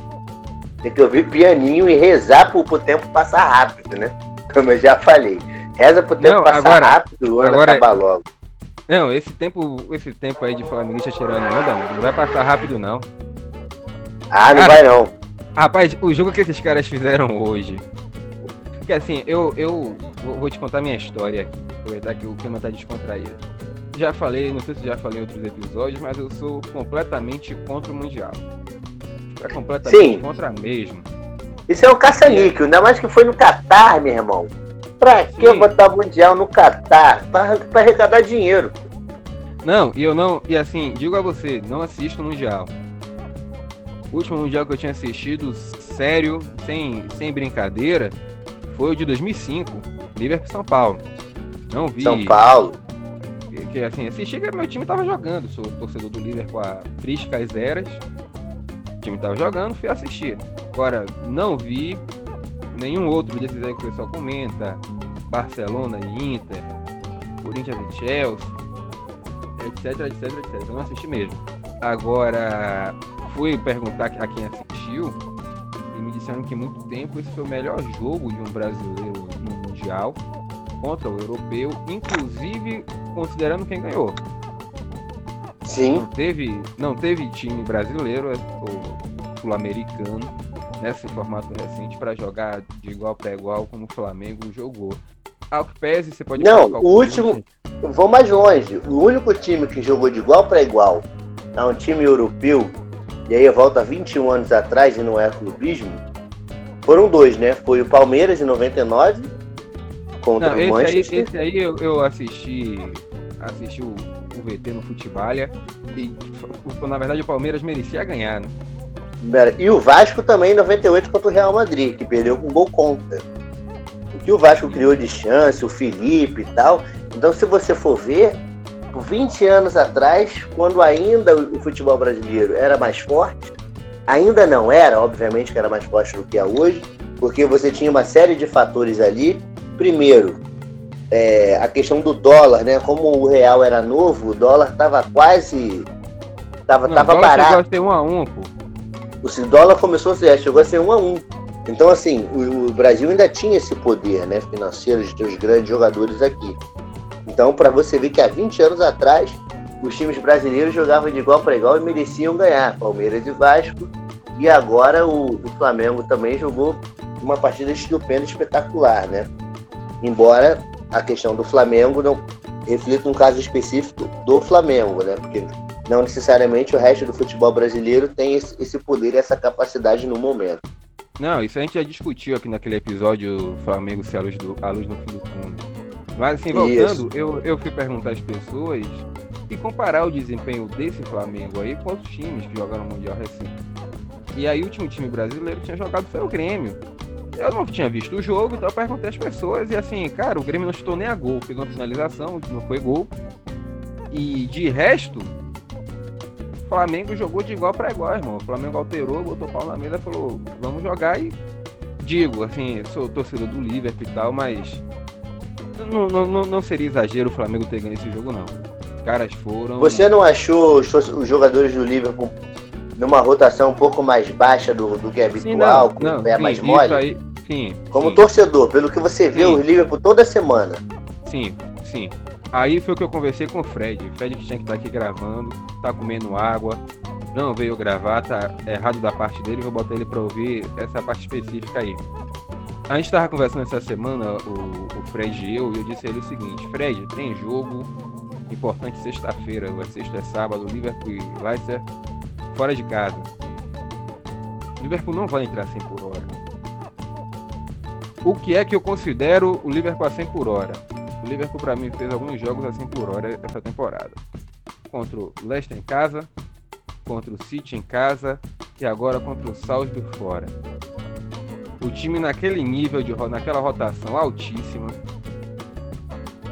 Speaker 3: Tem que ouvir pianinho e rezar pro, pro tempo passar rápido, né? Como eu já falei. Reza pro tempo não, passar agora, rápido, o ano agora, acabar logo.
Speaker 1: Não, esse tempo, esse tempo aí de flamenguista tirando onda, não vai passar rápido não.
Speaker 3: Ah, não Cara, vai não.
Speaker 1: Rapaz, o jogo que esses caras fizeram hoje. Porque assim, eu, eu vou te contar minha história aqui. Aproveitar que o clima tá descontraído. Já falei, não sei se já falei em outros episódios, mas eu sou completamente contra o Mundial. É completamente Sim. contra mesmo.
Speaker 3: Isso é um caça-níquel, ainda mais que foi no Catar, meu irmão. Pra que Sim. botar Mundial no Catar? Pra, pra arrecadar dinheiro.
Speaker 1: Não, e eu não. E assim, digo a você, não assisto Mundial. O último Mundial que eu tinha assistido, sério, sem, sem brincadeira, foi o de 2005, Liverpool São Paulo. Não vi.
Speaker 3: São Paulo.
Speaker 1: Que, que assim, assisti que meu time tava jogando. Sou torcedor do Liverpool há friscas eras. O time tava jogando, fui assistir. Agora, não vi nenhum outro desses aí que o pessoal comenta, Barcelona e Inter, Corinthians e Chelsea, etc, etc, etc. Eu não assisti mesmo. Agora, fui perguntar a quem assistiu e me disseram que muito tempo esse foi o melhor jogo de um brasileiro no Mundial contra o europeu, inclusive considerando quem ganhou.
Speaker 3: Sim.
Speaker 1: Não teve, não teve time brasileiro ou sul-americano nesse formato recente para jogar de igual para igual como o Flamengo jogou. Ao que pese, você pode
Speaker 3: Não, o último. Vou mais longe. O único time que jogou de igual para igual é um time europeu, e aí volta 21 anos atrás e não é clubismo. Foram dois, né? Foi o Palmeiras em 99 contra não, o Manchester.
Speaker 1: Aí, esse aí eu, eu assisti, assisti o, o VT no Futebalha e na verdade o Palmeiras merecia ganhar, né?
Speaker 3: E o Vasco também em 98 contra o Real Madrid, que perdeu com gol contra. O que o Vasco criou de chance, o Felipe e tal. Então, se você for ver, 20 anos atrás, quando ainda o futebol brasileiro era mais forte, ainda não era, obviamente que era mais forte do que é hoje, porque você tinha uma série de fatores ali. Primeiro, é, a questão do dólar, né? Como o real era novo, o dólar estava quase. Tava, não, tava barato. Chegou a
Speaker 1: ser um a um, pô.
Speaker 3: O dólar começou a ser, chegou a ser um a um. Então, assim, o, o Brasil ainda tinha esse poder né, financeiro de ter os grandes jogadores aqui. Então, para você ver que há 20 anos atrás, os times brasileiros jogavam de igual para igual e mereciam ganhar, Palmeiras e Vasco. E agora o, o Flamengo também jogou uma partida estupenda, espetacular, né? Embora a questão do Flamengo não reflita um caso específico do Flamengo, né? Porque não necessariamente o resto do futebol brasileiro tem esse, poder e essa capacidade no momento.
Speaker 1: Não, isso a gente já discutiu aqui naquele episódio Flamengo se a luz, do, a luz no fim do fundo. Mas assim, voltando, eu, eu fui perguntar às pessoas e comparar o desempenho desse Flamengo aí com outros times que jogaram no Mundial recente. E aí o último time brasileiro que tinha jogado foi o Grêmio. Eu não tinha visto o jogo, então eu perguntei às pessoas e assim, cara, o Grêmio não chutou nem a gol, fez uma finalização, não foi gol. E de resto, Flamengo jogou de igual para igual, irmão. O Flamengo alterou, botou o pau na mesa e falou, vamos jogar e digo, assim, sou torcedor do Liverpool e tal, mas não, não, não seria exagero o Flamengo ter ganho esse jogo, não. Os caras foram.
Speaker 3: Você não achou os, jogadores do Liverpool numa rotação um pouco mais baixa do, do que é habitual, sim, não, com o pé sim, mais mole? Aí, sim, Como sim. torcedor, pelo que você vê o Liverpool toda semana.
Speaker 1: Sim, sim. Aí foi o que eu conversei com o Fred. O Fred que tinha que estar aqui gravando, tá comendo água, não veio gravar, tá errado da parte dele, vou botar ele para ouvir essa parte específica aí. A gente estava conversando essa semana, o, o Fred e eu, e eu disse a ele o seguinte: Fred, tem jogo importante sexta-feira, vai sexta é sábado, Liverpool e Leicester fora de casa. O Liverpool não vai entrar 100 por hora. O que é que eu considero o Liverpool a 100 por hora? O Liverpool, para mim, fez alguns jogos a 100 por hora essa temporada. Contra o Leicester em casa, contra o City em casa e agora contra o Salzburg fora. O time naquele nível, de, naquela rotação altíssima,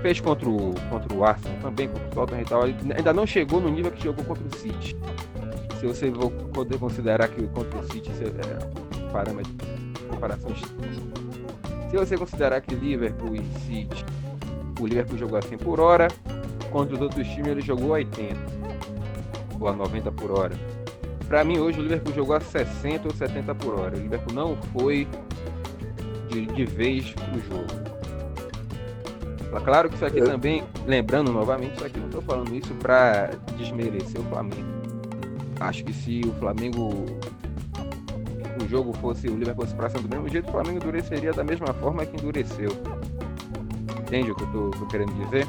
Speaker 1: fez contra o, contra o Arsenal, também contra o Tottenham e tal, ainda não chegou no nível que jogou contra o City. Se você poder considerar que contra o City é um parâmetro de comparação se você considerar que Liverpool e City, o Liverpool jogou assim por hora, contra os outros times ele jogou a 80 ou a 90 por hora. Para mim hoje o Liverpool jogou a 60 ou 70 por hora. O Liverpool não foi de, de vez pro jogo. Claro que isso aqui também, lembrando novamente, isso aqui não estou falando isso para desmerecer o Flamengo. Acho que se o Flamengo o jogo fosse o Liverpool fosse pra cima do mesmo jeito, o Flamengo endureceria da mesma forma que endureceu. Entende o que eu tô, tô querendo dizer?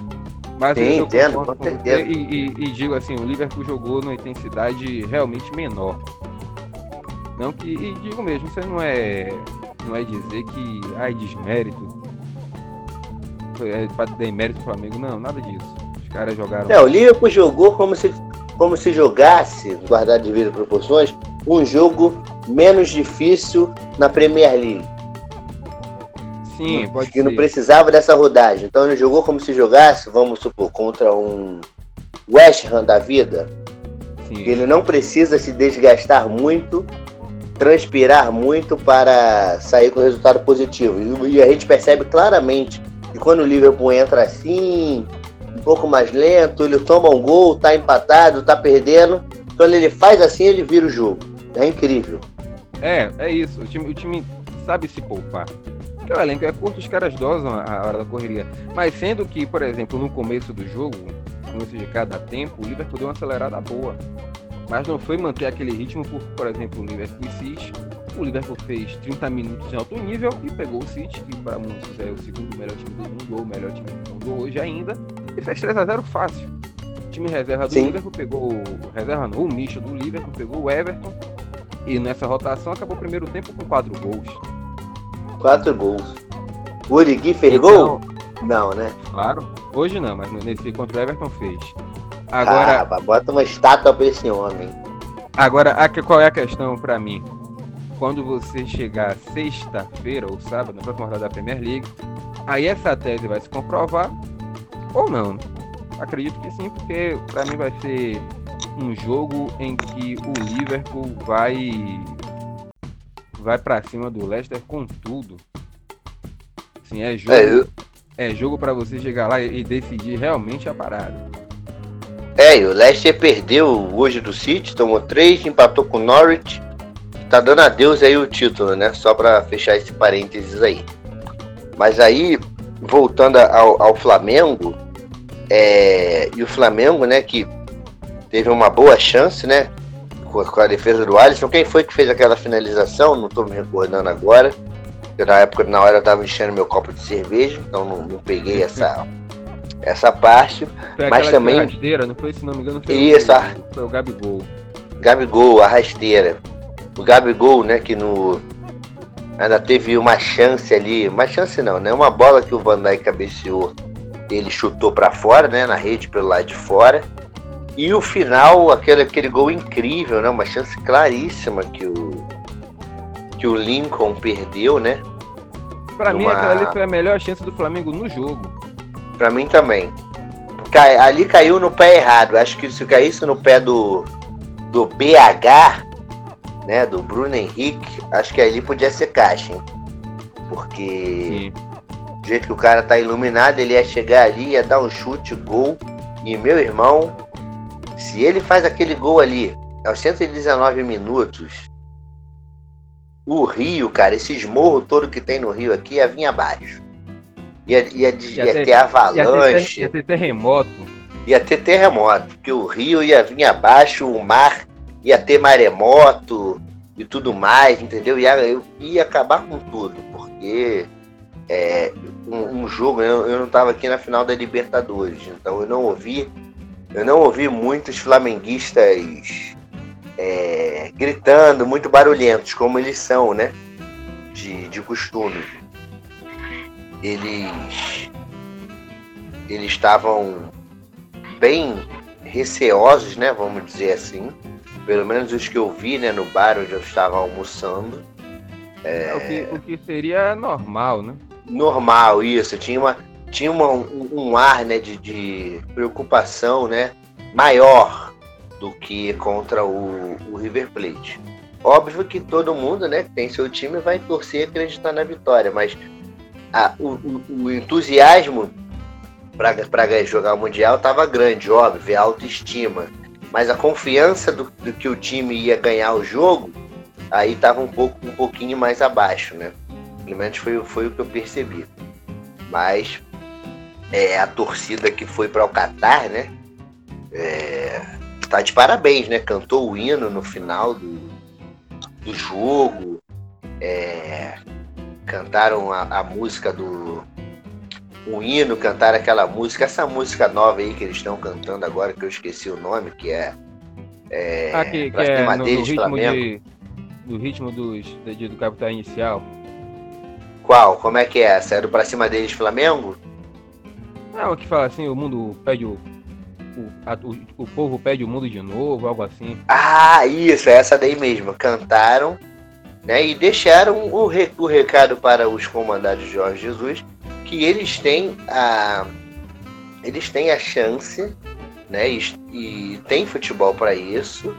Speaker 3: Mas Sim, eu entendo, com certeza.
Speaker 1: E, e, e, digo assim, o Liverpool jogou numa intensidade realmente menor. Não que. E digo mesmo, isso não é. Não é dizer que. Ai, desmérito. É para dar mérito do Flamengo, não, nada disso. Os caras jogaram.
Speaker 3: É, o Liverpool jogou como se, como se jogasse, guardado de vida proporções, um jogo menos difícil na Premier League.
Speaker 1: Sim, pode
Speaker 3: que não precisava dessa rodagem. Então ele jogou como se jogasse, vamos supor, contra um West Ham da vida. Sim. Ele não precisa se desgastar muito, transpirar muito para sair com resultado positivo. E a gente percebe claramente que quando o Liverpool entra assim, um pouco mais lento, ele toma um gol, tá empatado, tá perdendo. Quando ele faz assim, ele vira o jogo. É incrível.
Speaker 1: É, é isso. O time, o time sabe se poupar. O elenco é curto, os caras dosam a hora da correria. Mas sendo que, por exemplo, no começo do jogo, no começo de cada tempo, o Liverpool deu uma acelerada boa. Mas não foi manter aquele ritmo por, por exemplo, o Liverpool e City. O Liverpool fez 30 minutos de alto nível e pegou o City, que para muitos é o segundo melhor time do mundo, ou o melhor time do mundo hoje ainda, e fez 3 a 0 fácil. O time reserva do Sim. Liverpool pegou. Reserva não, o Micho do Liverpool pegou o Everton e nessa rotação acabou o primeiro tempo com quatro gols.
Speaker 3: Quatro gols. O Origui fez então, gol? Não, né?
Speaker 1: Claro. Hoje não, mas nesse contra o Everton fez. Agora.
Speaker 3: Ah, bota uma estátua pra esse homem.
Speaker 1: Agora, a, qual é a questão para mim? Quando você chegar sexta-feira ou sábado, na próxima rodada da Premier League, aí essa tese vai se comprovar ou não. Acredito que sim, porque para mim vai ser um jogo em que o Liverpool vai vai para cima do Leicester com tudo. Assim, é jogo, é, eu... é jogo para você chegar lá e decidir realmente a parada.
Speaker 3: É, e o Leicester perdeu hoje do City, tomou três, empatou com o Norwich. Tá dando adeus aí o título, né? Só para fechar esse parênteses aí. Mas aí, voltando ao, ao Flamengo, é, e o Flamengo, né, que teve uma boa chance, né? Com, com a defesa do Alisson. Quem foi que fez aquela finalização? Não estou me recordando agora. Eu, na época, na hora, eu estava enchendo meu copo de cerveja, então não, não peguei essa, essa parte.
Speaker 1: Foi
Speaker 3: mas também.
Speaker 1: rasteira, não foi, se não me engano, foi,
Speaker 3: Isso,
Speaker 1: o, foi o Gabigol.
Speaker 3: Gabigol, a rasteira. O Gabigol, né, que no. Ainda teve uma chance ali, uma chance não, né? Uma bola que o Van Dijk cabeceou, ele chutou para fora, né, na rede pelo lado de fora E o final, aquele, aquele gol incrível, né? Uma chance claríssima que o, que o Lincoln perdeu, né?
Speaker 1: Pra mim, aquela ali foi a melhor chance do Flamengo no jogo.
Speaker 3: Pra mim também. Cai, ali caiu no pé errado. Acho que se caísse no pé do, do BH, né? Do Bruno Henrique, acho que ali podia ser caixa, hein? Porque Sim. do jeito que o cara tá iluminado, ele ia chegar ali, ia dar um chute, gol. E meu irmão, se ele faz aquele gol ali aos 119 minutos, o Rio, cara, esse esmorro todo que tem no Rio aqui ia vir abaixo. Ia, ia, ia, ia ter, ter avalanche.
Speaker 1: Ia ter, ia ter terremoto.
Speaker 3: Ia ter terremoto, porque o rio ia vir abaixo, o mar ia ter maremoto e tudo mais, entendeu? Ia, ia acabar com tudo, porque é, um, um, jogo, eu, eu não estava aqui na final da Libertadores, então eu não ouvi, eu não ouvi muitos flamenguistas é, gritando, muito barulhentos, como eles são, né? De, de costume. Eles eles estavam bem receosos, né? Vamos dizer assim. Pelo menos os que eu vi, né? No bar onde eu estava almoçando.
Speaker 1: É... O, que, o que seria normal, né?
Speaker 3: Normal, isso. Tinha, uma, tinha uma, um, ar né, de, de preocupação né, maior do que contra o, o River Plate. Óbvio que todo mundo, né, que tem seu time, vai torcer e acreditar na vitória, mas a, o, o, o, entusiasmo para jogar o Mundial estava grande, óbvio, a autoestima. Mas a confiança do, do, que o time ia ganhar o jogo, aí estava um, pouco, um pouquinho mais abaixo, né? Pelo menos foi, foi o que eu percebi. Mas é, a torcida que foi para o Catar, né? É, tá de parabéns, né? Cantou o hino no final do, do jogo. É, cantaram a, a, música do. O hino, cantaram aquela música, essa música nova aí que eles estão cantando agora, que eu esqueci o nome, que é.
Speaker 1: é ah, que, que é no, deles, ritmo de, do ritmo dos, de, do capital inicial.
Speaker 3: Qual? Como é que é essa? É do Pra Cima deles Flamengo?
Speaker 1: Não, que fala assim, o mundo pede o o, a, o, o, povo pede o mundo de novo, algo assim.
Speaker 3: Ah, isso, é essa daí mesmo. Cantaram né, e deixaram o, re, o recado para os comandados de Jorge Jesus que eles têm a, eles têm a chance né, e, e tem futebol para isso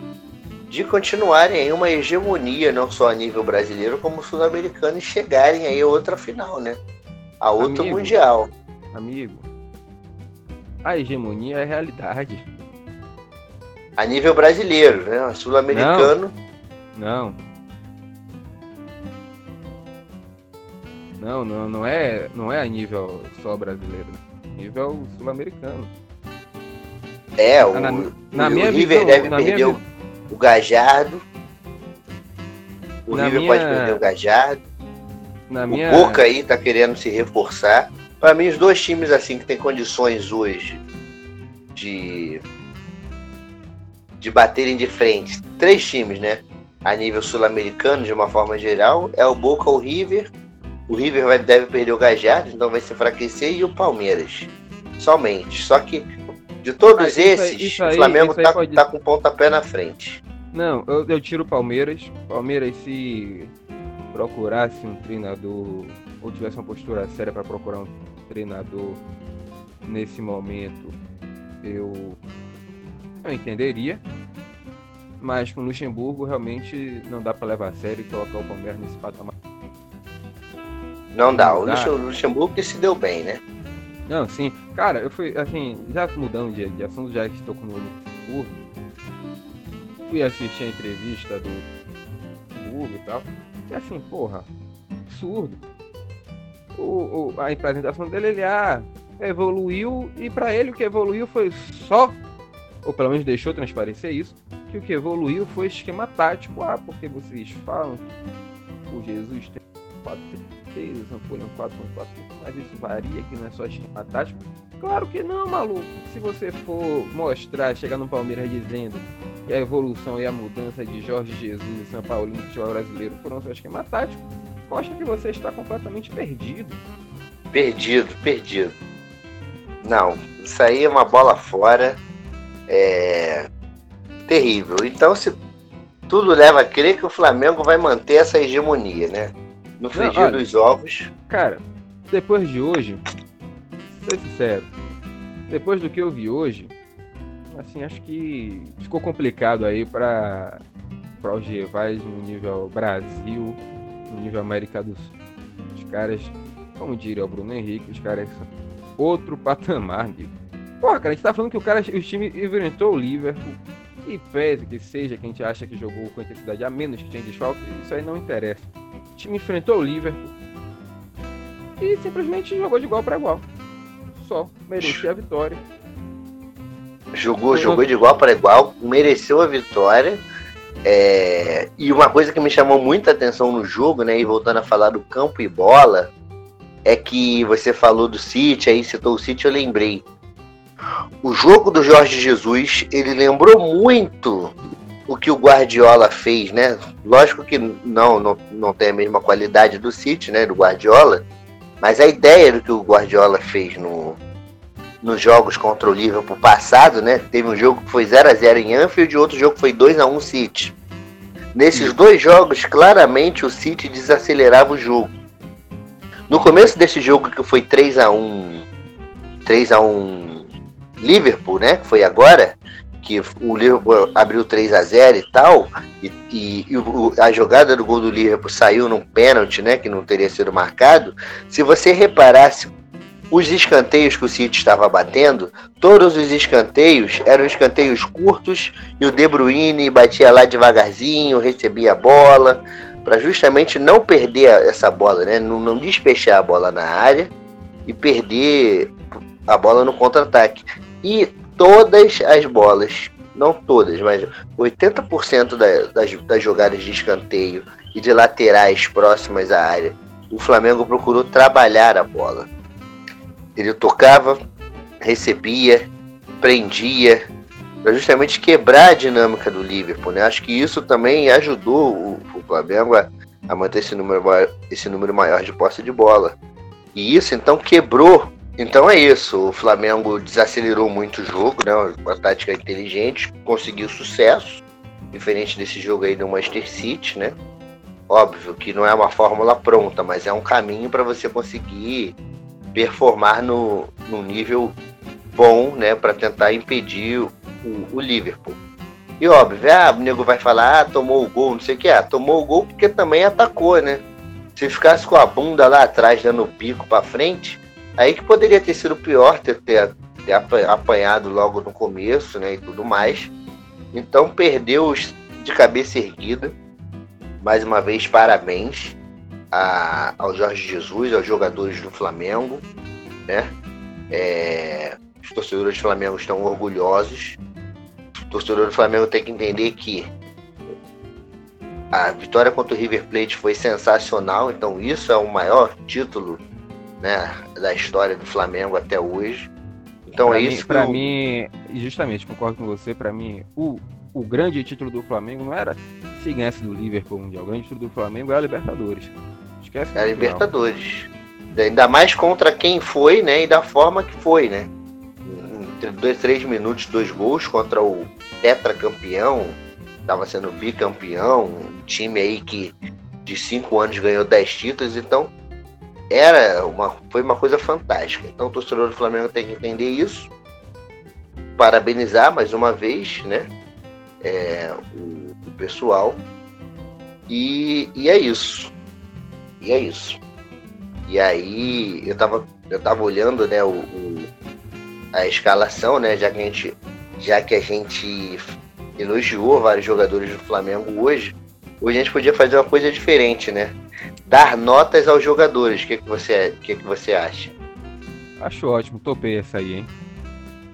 Speaker 3: de continuarem em uma hegemonia não só a nível brasileiro como sul-americano e chegarem aí a outra final, né? A outro amigo, mundial.
Speaker 1: Amigo, a hegemonia é a realidade.
Speaker 3: A nível brasileiro, né? Sul-americano.
Speaker 1: Não. Não, não, não é, não é a nível só brasileiro, nível sul-americano.
Speaker 3: É, o, na, na o, minha o River visão, deve perder minha... o, Gajardo. O na River minha... pode perder o Gajardo. Na o minha... Boca aí tá querendo se reforçar. Para mim, os dois times assim que tem condições hoje de de baterem de frente, três times, né? A nível sul-americano, de uma forma geral, é o Boca, o River. O River vai, deve perder o Gajardo, então vai se enfraquecer, e o Palmeiras. Somente. Só que de todos ah, isso esses, aí, isso o Flamengo tá, pode... tá com pontapé na frente.
Speaker 1: Não, eu, eu tiro o Palmeiras. Palmeiras, se procurasse um treinador ou tivesse uma postura séria para procurar um treinador nesse momento, eu, eu entenderia. Mas com o Luxemburgo realmente não dá para levar a sério e colocar o Palmeiras nesse patamar.
Speaker 3: Não dá, o Luxemburgo que se deu bem, né?
Speaker 1: Não, sim. Cara, eu fui, assim, já mudando de, de assunto, já que estou com o Luxemburgo, fui assistir a entrevista do Luxemburgo e tal. E assim, porra, absurdo o, o, a apresentação dele, ele ah, evoluiu, e para ele o que evoluiu foi só, ou pelo menos deixou transparecer isso, que o que evoluiu foi esquema tático. Ah, porque vocês falam que o Jesus tem 4-3, o Napoleão 4 4 mas isso varia, que não é só esquema tático. Claro que não, maluco. Se você for mostrar, chegar no Palmeiras dizendo que a evolução e a mudança de Jorge Jesus e São Paulo no futebol brasileiro foram só esquema tático, mostra que você está completamente perdido.
Speaker 3: Perdido, perdido. Não, isso aí é uma bola fora. É terrível. Então, se tudo leva a crer que o Flamengo vai manter essa hegemonia, né? No frigir dos ovos.
Speaker 1: Cara, depois de hoje, ser sincero, depois do que eu vi hoje, assim, acho que ficou complicado aí para para os rivais no nível Brasil, nível América do Sul. Os caras, como diria o Bruno Henrique, os caras são outro patamar, amigo. Porra, cara, a gente tá falando que o cara, o time enfrentou o Liverpool. E pese que seja que a gente acha que jogou com intensidade a menos que tinha desfalque, isso aí não interessa. O time enfrentou o Liverpool e simplesmente jogou de igual para igual. Só merecia a vitória.
Speaker 3: Jogou, jogou de igual para igual, mereceu a vitória. É... E uma coisa que me chamou muita atenção no jogo, né? E voltando a falar do campo e bola, é que você falou do City, aí citou o City, eu lembrei. O jogo do Jorge Jesus, ele lembrou muito o que o Guardiola fez, né? Lógico que não, não, não tem a mesma qualidade do City, né? Do Guardiola, mas a ideia do que o Guardiola fez no, nos jogos contra o Liverpool passado, né? Teve um jogo que foi 0 a 0 em Anfield e outro jogo que foi 2 a 1 City. Nesses dois jogos, claramente o City desacelerava o jogo. No começo desse jogo que foi 3 a 1 3 a 1 Liverpool, né? Que foi agora, que o Liverpool abriu 3 a 0 e tal, e, e, e o, a jogada do gol do Liverpool saiu num pênalti, né? Que não teria sido marcado. Se você reparasse os escanteios que o City estava batendo, todos os escanteios eram escanteios curtos e o De Bruyne batia lá devagarzinho, recebia a bola, para justamente não perder essa bola, né? Não, não despechar a bola na área e perder a bola no contra-ataque. E todas as bolas, não todas, mas 80% da, das, das jogadas de escanteio e de laterais próximas à área, o Flamengo procurou trabalhar a bola. Ele tocava, recebia, prendia, para justamente quebrar a dinâmica do Liverpool. Né? Acho que isso também ajudou o, o Flamengo a, a, manter esse número, esse número maior de posse de bola. E isso então quebrou então é isso, o Flamengo desacelerou muito o jogo, né? Uma tática inteligente, conseguiu sucesso, diferente desse jogo aí do Manchester City, né? Óbvio que não é uma fórmula pronta, mas é um caminho para você conseguir performar no, no nível bom, né? Para tentar impedir o, o, Liverpool. E óbvio, ah, o nego vai falar, ah, tomou o gol, não sei o que, ah, tomou o gol porque também atacou, né? Se ficasse com a bunda lá atrás dando pico para frente, Aí que poderia ter sido pior ter, ter, ter apanhado logo no começo, né? E tudo mais. Então perdeu de cabeça erguida. Mais uma vez, parabéns a, ao Jorge Jesus, aos jogadores do Flamengo, né? É, os torcedores do Flamengo estão orgulhosos. O torcedor do Flamengo tem que entender que a vitória contra o River Plate foi sensacional, então isso é o maior título né, da história do Flamengo até hoje. Então
Speaker 1: pra
Speaker 3: é isso.
Speaker 1: Para eu... mim, justamente concordo com você. Para mim, o, o grande título do Flamengo não era se ganhasse do Liverpool mundial. O grande título do Flamengo era a Libertadores. Esquece.
Speaker 3: É a Libertadores. Ainda mais contra quem foi, né? E da forma que foi, né? Entre dois, três minutos, dois gols contra o tetracampeão, estava sendo bicampeão, um time aí que de cinco anos ganhou dez títulos, então era uma, foi uma coisa fantástica. Então o torcedor do Flamengo tem que entender isso, parabenizar mais uma vez, né? É, o, o, pessoal. E, e é isso. E é isso. E aí eu tava, eu tava olhando né, o, o, a escalação, né? Já que a gente, já que a gente elogiou vários jogadores do Flamengo hoje, hoje a gente podia fazer uma coisa diferente, né? dar notas aos jogadores. O que, que, você, que, que você acha?
Speaker 1: Acho ótimo, topei essa aí, hein?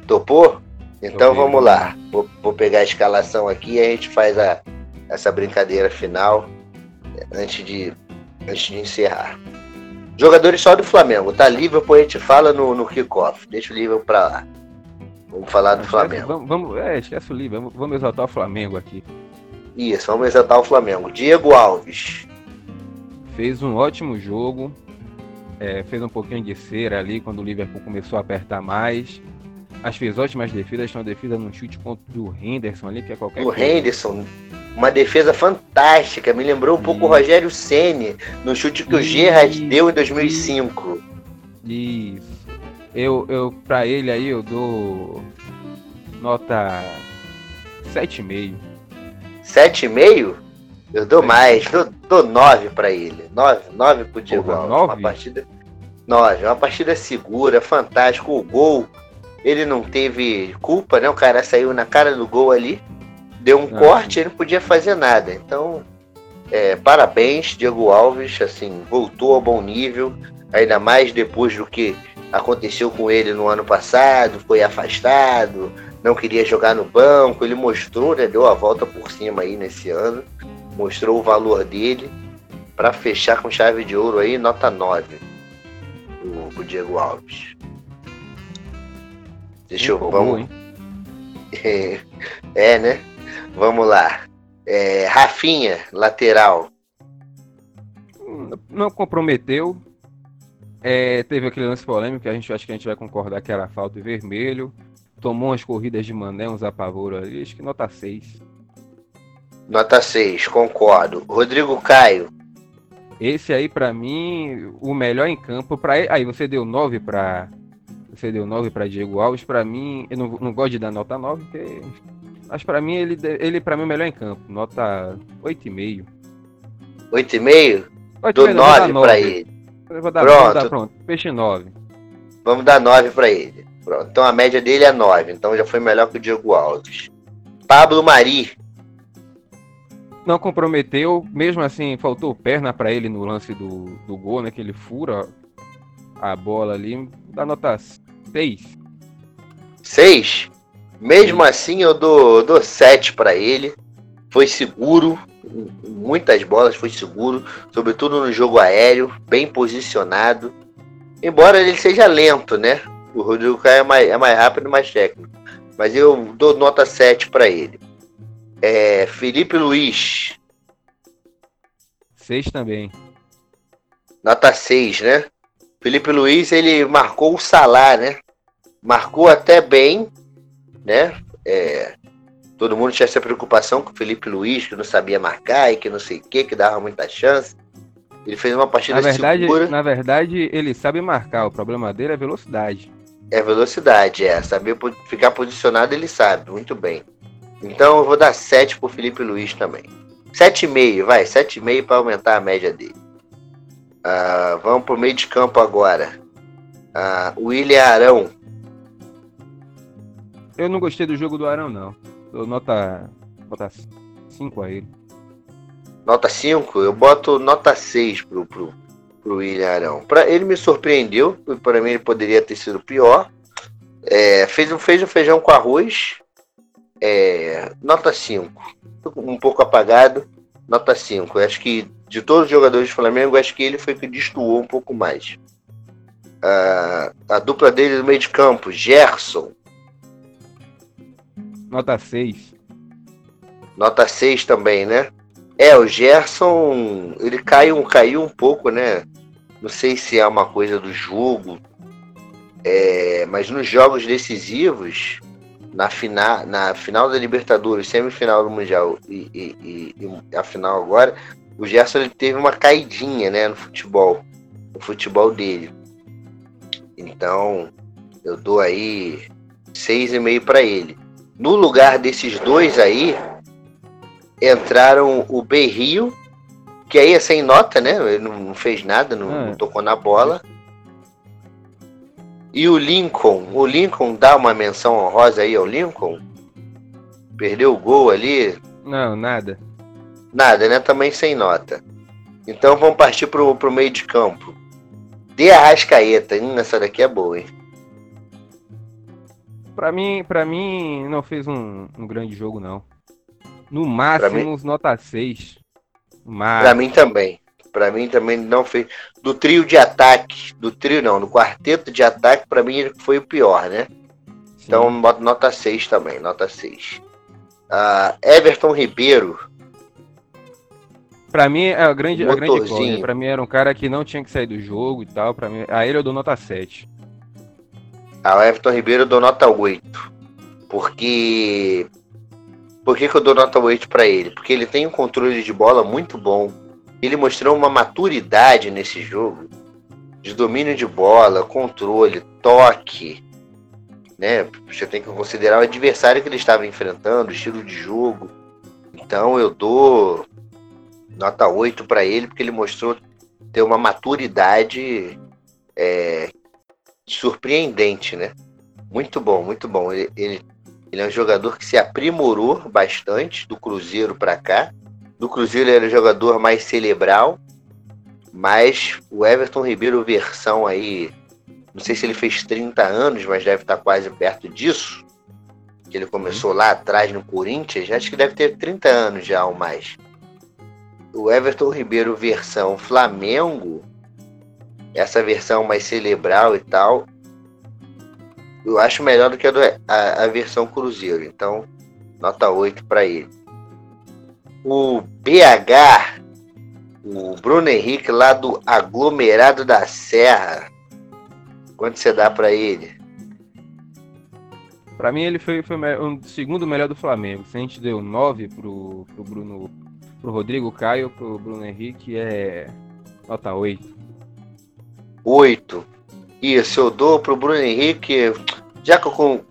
Speaker 3: Topou? Então vamos lá. Vou, vou, pegar a escalação aqui e a gente faz a, essa brincadeira final antes de, antes de encerrar. Jogadores só do Flamengo, tá? Liverpool a gente fala no, no kickoff. Deixa o Liverpool pra lá. Vamos falar do Flamengo.
Speaker 1: Vamos, vamos, é, esquece o Liverpool. Vamos, vamos exaltar o Flamengo aqui.
Speaker 3: Isso, vamos exaltar o Flamengo. Diego Alves
Speaker 1: fez um ótimo jogo, é, fez um pouquinho de cera ali quando o Liverpool começou a apertar mais. As fez ótimas defesas, uma defesa num chute contra do Henderson ali, que é qualquer
Speaker 3: O Henderson, uma defesa fantástica. Me lembrou um pouco o Rogério Ceni no chute que o Gerrard deu em 2005.
Speaker 1: Isso. Eu, eu, pra ele aí, eu dou nota 7,5.
Speaker 3: 7,5? Eu dou mais, dou, dou 9 pra ele. 9, 9 pro Diego
Speaker 1: Porra,
Speaker 3: Alves.
Speaker 1: nove?
Speaker 3: Uma partida. 9, uma partida segura, fantástico. O gol, ele não teve culpa, né? O cara saiu na cara do gol ali, deu um
Speaker 1: Ah,
Speaker 3: corte, ele não podia fazer nada. Então, é, parabéns, Diego Alves, assim, voltou ao bom nível, ainda mais depois do que aconteceu com ele no ano passado, foi afastado, não queria jogar no banco, ele mostrou, né, deu a volta por cima aí nesse ano, mostrou o valor dele para fechar com chave de ouro aí, nota 9 o, o Diego Alves. Deixa eu, vamos,
Speaker 1: hein?
Speaker 3: é, né? Vamos lá. É, Rafinha, lateral.
Speaker 1: Não comprometeu. É, teve aquele lance polêmico que a gente acho que a gente vai concordar que era falta e vermelho. Tomou umas corridas de mané, uns apavoros ali, acho que nota 6.
Speaker 3: Nota 6, concordo. Rodrigo Caio.
Speaker 1: Esse aí, pra mim, o melhor em campo. Pra... Aí você deu 9 pra. Você deu 9 pra Diego Alves. Pra mim, eu não, não gosto de dar nota 9, porque. Mas pra mim, ele, ele pra mim é o melhor em campo. Nota 8,5.
Speaker 3: 8,5?
Speaker 1: Pode
Speaker 3: Dou
Speaker 1: ser, eu vou dar
Speaker 3: 9 para ele.
Speaker 1: Dar,
Speaker 3: Pronto.
Speaker 1: dar, pronto. Peixe 9.
Speaker 3: Vamos dar 9 para ele. Pronto. Então a média dele é 9. Então já foi melhor que o Diego Alves. Pablo Mari.
Speaker 1: Não comprometeu, mesmo assim, faltou perna pra ele no lance do, do gol, né? Que ele fura a bola ali. Dá nota 6.
Speaker 3: 6. Mesmo assim, eu dou, dou 7 para ele. Foi seguro. Muitas bolas foi seguro. Sobretudo no jogo aéreo. Bem posicionado. Embora ele seja lento, né? O Rodrigo Caio é mais, é mais rápido e mais técnico. Mas eu dou nota 7 para ele. É, Felipe Luiz.
Speaker 1: 6 também.
Speaker 3: Nota 6, né? Felipe Luiz, ele marcou o Salah, né? Marcou até bem, né? É, todo mundo tinha essa preocupação com o Felipe Luiz, que não sabia marcar e que não sei o que, que dava muita chance. Ele fez uma partida
Speaker 1: Na verdade,
Speaker 3: segura.
Speaker 1: na verdade, ele sabe marcar. O problema dele é velocidade.
Speaker 3: É velocidade, é. Saber ficar posicionado, ele sabe, muito bem. Então eu vou dar 7 pro Felipe Luiz também. 7,5, vai, 7,5 para aumentar a média dele. Ah, vamos pro meio de campo agora. Ah, William Arão.
Speaker 1: Eu não gostei do jogo do Arão, não. Dou nota. Nota 5 a ele.
Speaker 3: Nota 5, eu boto nota 6 pro, pro, pro William Arão. Pra, ele me surpreendeu, para mim ele poderia ter sido pior. É, fez, um- fez um feijão com arroz. É, nota 5. Um pouco apagado. Nota 5. Eu Acho que de todos os jogadores do Flamengo, acho que ele foi que destoou um pouco mais. Ah, a dupla dele no meio de campo, Gerson,
Speaker 1: Nota 6.
Speaker 3: Nota 6 também, né? É, o Gerson, ele caiu, caiu um pouco, né? Não sei se é uma coisa do jogo, é, mas nos jogos decisivos, na, fina, na final da Libertadores, semifinal do Mundial e, e- e- e a final agora, o Gerson ele teve uma caidinha, né, no futebol, no futebol dele. Então, eu dou aí 6,5 para ele. No lugar desses dois aí, entraram o Berrio, que aí é sem nota, né? Ele não não fez nada, não,
Speaker 1: É.
Speaker 3: não tocou na bola. E o Lincoln. O Lincoln dá uma menção honrosa aí ao Lincoln. Perdeu o gol ali.
Speaker 1: Não, nada.
Speaker 3: Nada, né? Também sem nota. Então vamos partir pro, pro meio de campo. De Arrascaeta. Hum, essa daqui é boa, hein?
Speaker 1: Pra mim, pra mim, não fez um, um grande jogo, não. No máximo, uns nota 6. Mas,
Speaker 3: Pra mim também. Pra mim também não fez. Do trio de ataque, do trio não, do quarteto de ataque, pra mim ele foi o pior, né? Então boto nota 6 também, nota 6. Ah, Everton Ribeiro,
Speaker 1: Pra mim, é a grande, a grande incógnita. Pra mim, era um cara que não tinha que sair do jogo e tal. Pra mim, a ele eu dou nota 7.
Speaker 3: Ao Everton Ribeiro eu dou nota 8. Porque. Por que, que eu dou nota 8 para ele? Porque ele tem um controle de bola muito bom. Ele mostrou uma maturidade nesse jogo. De domínio de bola, controle, toque. Né? Você tem que considerar o adversário que ele estava enfrentando, o estilo de jogo. Então eu dou nota 8 para ele, porque ele mostrou ter uma maturidade é, surpreendente, né? Muito bom, muito bom. Ele, ele, ele, é um jogador que se aprimorou bastante do Cruzeiro para cá. Do Cruzeiro ele era o jogador mais cerebral, mas o Everton Ribeiro versão aí, não sei se ele fez 30 anos, mas deve estar quase perto disso. Que ele começou lá atrás no Corinthians, acho que deve ter 30 anos já ou mais. O Everton Ribeiro versão Flamengo, essa versão mais cerebral e tal, eu acho melhor do que a, do, a, a versão Cruzeiro. Então, nota 8 para ele. O BH, o Bruno Henrique lá do aglomerado da Serra. Quanto você dá para ele?
Speaker 1: Para mim ele foi, foi o segundo melhor do Flamengo. Se a gente deu 9 pro, pro Bruno, pro Rodrigo Caio, pro Bruno Henrique é nota 8.
Speaker 3: 8. Isso, eu dou pro Bruno Henrique, já que eu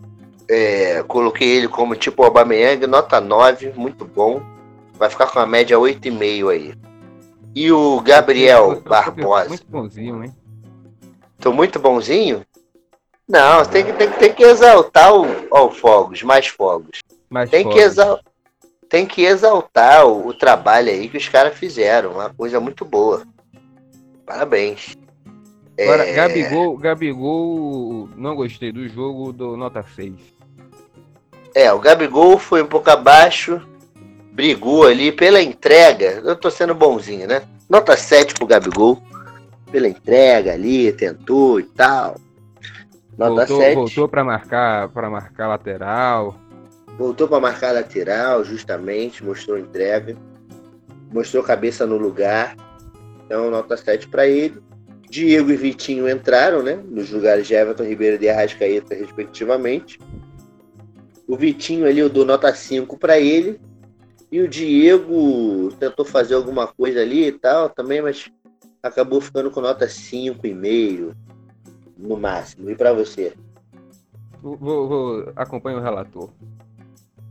Speaker 3: é, coloquei ele como tipo Aubameyang, nota 9, muito bom. Vai ficar com a média 8,5 aí. E o Gabriel tô, tô, Barbosa. Muito bonzinho, hein? Tô muito bonzinho? Não, tem que, tem, tem que exaltar o, o Fogos, mais Fogos. Mais tem, fogos. Que exal, tem que exaltar o, o trabalho aí que os caras fizeram. Uma coisa muito boa. Parabéns.
Speaker 1: Agora, é... Gabigol, Gabigol, não gostei do jogo, do nota 6.
Speaker 3: É, o Gabigol foi um pouco abaixo, brigou ali pela entrega. Eu tô sendo bonzinho, né? Nota 7 pro Gabigol, pela entrega ali, tentou e tal.
Speaker 1: Nota voltou, 7. Voltou para marcar, para marcar lateral.
Speaker 3: Voltou para marcar lateral, justamente, mostrou entrega. Mostrou cabeça no lugar. Então, nota 7 para ele. Diego e Vitinho entraram, né? Nos lugares de Everton Ribeiro e Arrascaeta, respectivamente. O Vitinho ali eu dou nota 5 para ele. E o Diego tentou fazer alguma coisa ali e tal também, mas acabou ficando com nota 5,5 no máximo. E para você?
Speaker 1: Vou, vou acompanho o relator.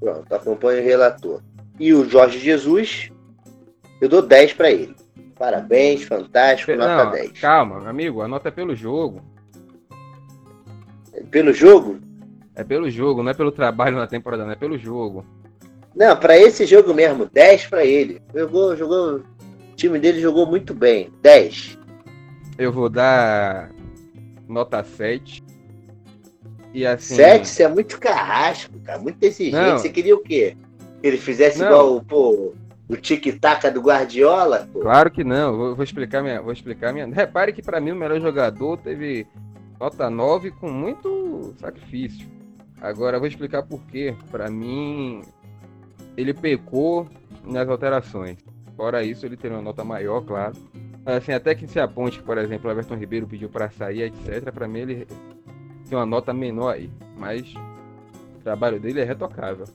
Speaker 3: Pronto, acompanho o relator. E o Jorge Jesus, eu dou 10 para ele. Parabéns, fantástico,
Speaker 1: não, nota 10. Calma, amigo, a nota é pelo jogo.
Speaker 3: É pelo jogo?
Speaker 1: É pelo jogo, não é pelo trabalho na temporada, não é pelo jogo.
Speaker 3: Não, para esse jogo mesmo, 10 para ele. Jogou, jogou. O time dele jogou muito bem. 10.
Speaker 1: Eu vou dar nota 7.
Speaker 3: E assim. 7? Você é muito carrasco, cara. Muito exigente. Não. Você queria o quê? Que ele fizesse não. igual, pô, o tic-tac do Guardiola? Pô.
Speaker 1: Claro que não. Vou, vou, explicar minha, vou explicar minha. Repare que para mim o melhor jogador teve nota 9 com muito sacrifício. Agora vou explicar por quê. Para mim ele pecou nas alterações. Fora isso, ele teria uma nota maior, claro. Assim, até que se aponte, por exemplo, o Everton Ribeiro pediu para sair, etc. Para mim ele tem uma nota menor aí, mas o trabalho dele é retocável.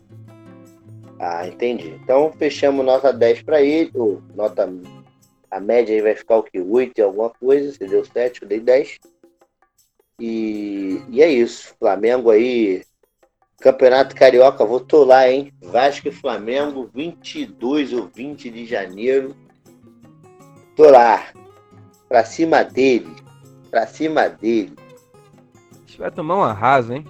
Speaker 3: Ah, entendi. Então fechamos nota 10 para ele, ou nota. A média aí vai ficar o que? 8 e alguma coisa. Você deu 7, eu dei 10. E, e é isso. Flamengo aí. Campeonato Carioca, voltou lá, hein? Vasco e Flamengo, 22 ou 20 de janeiro. Tô lá. Pra cima dele. Pra cima dele.
Speaker 1: Vai tomar um arraso, hein?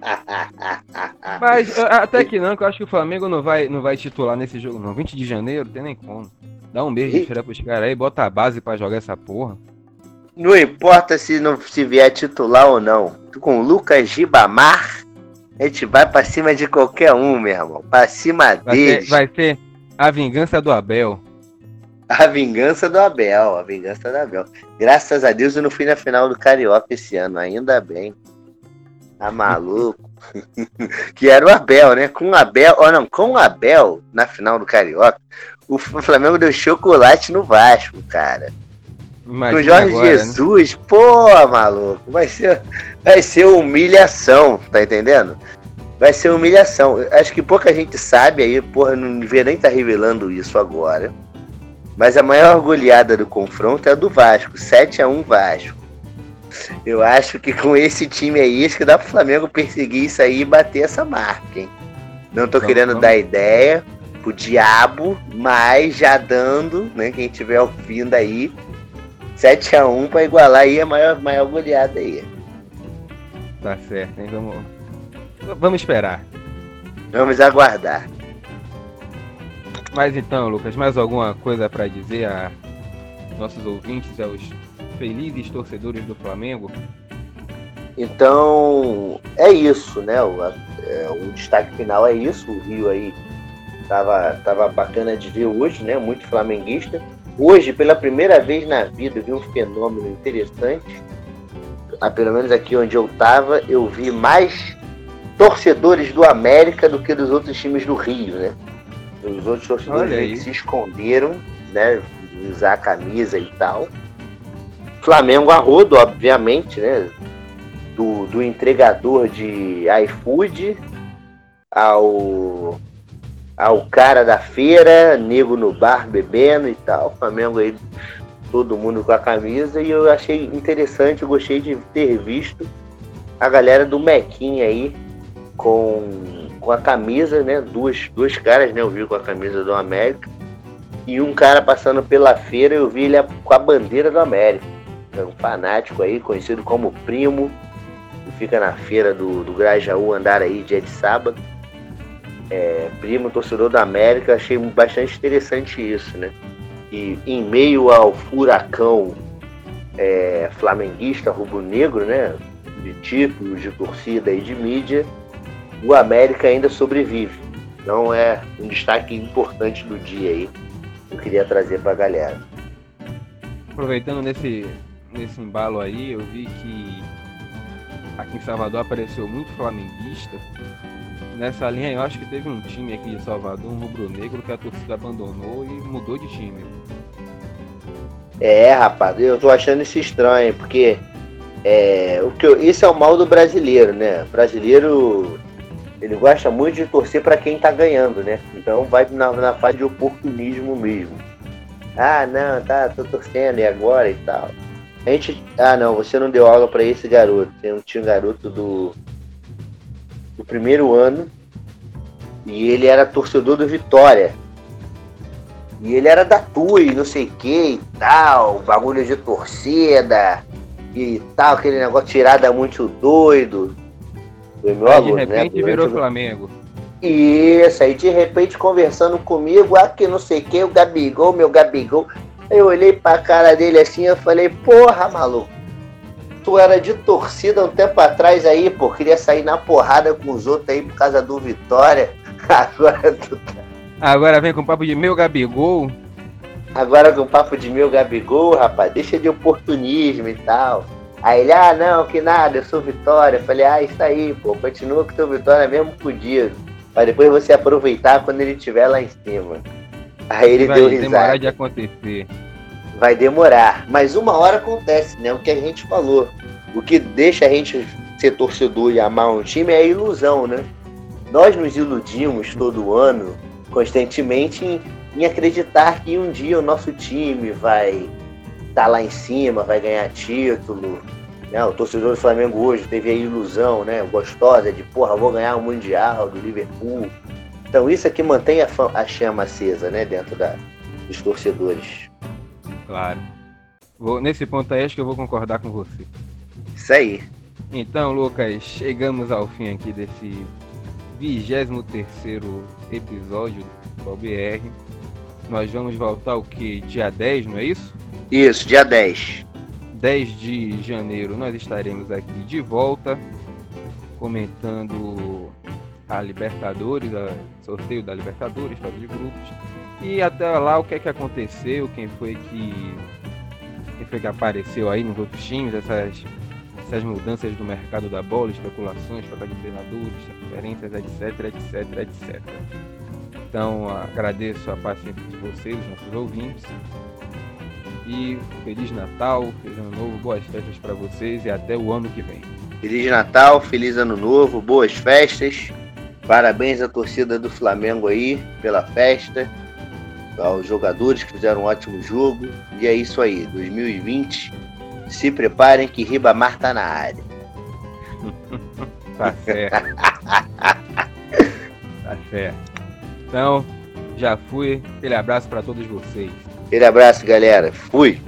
Speaker 1: Mas até que não, que eu acho que o Flamengo não vai, não vai titular nesse jogo, não. 20 de janeiro, tem nem como. Dá um beijo de pros caras aí, bota a base para jogar essa porra.
Speaker 3: Não importa se não se vier titular ou não. Com o Lucas Gibamar, a gente vai pra cima de qualquer um, meu irmão. Pra cima vai deles.
Speaker 1: Ser, vai ser a vingança do Abel.
Speaker 3: A vingança do Abel, a vingança do Abel. Graças a Deus eu não fui na final do Carioca esse ano, ainda bem. Tá maluco? que era o Abel, né? Com o Abel, ou não, com o Abel na final do Carioca, o Flamengo deu chocolate no Vasco, cara. Imagina o Jorge agora, né? Jesus, né? pô, maluco, vai ser, vai ser humilhação, tá entendendo? Vai ser humilhação. Acho que pouca gente sabe aí, porra, não devia nem estar tá revelando isso agora. Mas a maior goleada do confronto é a do Vasco, 7 a 1 Vasco. Eu acho que com esse time aí, acho que dá pro Flamengo perseguir isso aí e bater essa marca, hein? Não tô querendo vamos. dar ideia pro diabo, mas já dando, né? Quem tiver ouvindo aí, 7x1 pra igualar aí a maior, maior goleada aí.
Speaker 1: Tá certo, hein? Vamos, vamos esperar.
Speaker 3: Vamos aguardar.
Speaker 1: Mas então, Lucas, mais alguma coisa para dizer a nossos ouvintes, aos felizes torcedores do Flamengo?
Speaker 3: Então, é isso, né? O, é, o destaque final é isso. O Rio aí tava, tava bacana de ver hoje, né? Muito flamenguista. Hoje, pela primeira vez na vida, eu vi um fenômeno interessante. Ah, pelo menos aqui onde eu tava, eu vi mais torcedores do América do que dos outros times do Rio, né? Os outros torcedores se esconderam, né? De usar a camisa e tal. Flamengo a rodo, obviamente, né? Do, do entregador de iFood ao, ao cara da feira, nego no bar bebendo e tal. Flamengo aí, todo mundo com a camisa. E eu achei interessante, eu gostei de ter visto a galera do Mequinha aí com, com a camisa, né? Duas, duas caras, né? Eu vi com a camisa do América. E um cara passando pela feira, eu vi ele com a bandeira do América é um fanático aí, conhecido como Primo, que fica na feira do, do Grajaú, andar aí dia de sábado. É, primo, torcedor da América, achei bastante interessante isso, né? E em meio ao furacão é, flamenguista, rubro-negro, né? De títulos, de torcida e de mídia, o América ainda sobrevive. Então é um destaque importante do dia aí que eu queria trazer para a galera.
Speaker 1: Aproveitando nesse nesse embalo aí, eu vi que aqui em Salvador apareceu muito flamenguista. Nessa linha eu acho que teve um time aqui de Salvador, um rubro-negro, que a torcida abandonou e mudou de time.
Speaker 3: É, rapaz, eu tô achando isso estranho, porque é, o que eu, esse é o mal do brasileiro, né? O brasileiro ele gosta muito de torcer para quem tá ganhando, né? Então vai na, na fase de oportunismo mesmo. Ah, não, tá, tô torcendo e agora e tal. A gente. Ah, não, você não deu aula para esse garoto. Tem, tinha um garoto do. do primeiro ano. E ele era torcedor do Vitória. E ele era da TUI, não sei o que e tal. Bagulho de torcida e tal. Aquele negócio tirada muito doido.
Speaker 1: Foi meu aí, aluno, de né? repente né? virou Flamengo.
Speaker 3: Isso, aí de repente conversando comigo, ah, que não sei o que, o Gabigol, meu Gabigol. Eu olhei pra cara dele assim e falei, porra, maluco. Tu era de torcida um tempo atrás aí, pô. Queria sair na porrada com os outros aí por causa do Vitória. Agora tu tá...
Speaker 1: Agora vem com papo de meu Gabigol.
Speaker 3: Agora com papo de meu Gabigol, rapaz. Deixa de oportunismo e tal. Aí ele, ah, não, que nada, eu sou Vitória. Eu falei, ah, isso aí, pô. Continua com teu Vitória mesmo fudido. Pra depois você aproveitar quando ele estiver lá em cima. Aí ele
Speaker 1: vai
Speaker 3: deu risada. Vai
Speaker 1: demorar de acontecer.
Speaker 3: Vai demorar, mas uma hora acontece, né? O que a gente falou. O que deixa a gente ser torcedor e amar um time é a ilusão, né? Nós nos iludimos todo ano, constantemente, em, em acreditar que um dia o nosso time vai tá lá em cima, vai ganhar título. Né? O torcedor do Flamengo hoje teve a ilusão, né? Gostosa de, porra, vou ganhar o Mundial do Liverpool então isso é que mantém a, a chama acesa, né, dentro da, dos torcedores.
Speaker 1: Claro. Vou, nesse ponto aí acho que eu vou concordar com você.
Speaker 3: Isso aí.
Speaker 1: Então, Lucas, chegamos ao fim aqui desse 23 episódio do BR. Nós vamos voltar o que? Dia 10, não é isso?
Speaker 3: Isso, dia 10.
Speaker 1: 10 de janeiro nós estaremos aqui de volta comentando a Libertadores, a sorteio da Libertadores, fase de grupos. E até lá o que é que aconteceu, quem foi que quem foi que apareceu aí nos outros times, essas, essas mudanças do mercado da bola, especulações, troca de treinadores, transferências, etc, etc, etc. Então agradeço a paciência de vocês, nossos ouvintes. E Feliz Natal, Feliz Ano Novo, boas festas para vocês e até o ano que vem.
Speaker 3: Feliz Natal, feliz Ano Novo, boas festas. Parabéns à torcida do Flamengo aí pela festa, aos jogadores que fizeram um ótimo jogo. E é isso aí, 2020. Se preparem que Ribamar tá na área.
Speaker 1: tá certo. tá certo. Então, já fui. Aquele abraço para todos vocês.
Speaker 3: Aquele abraço, galera. Fui.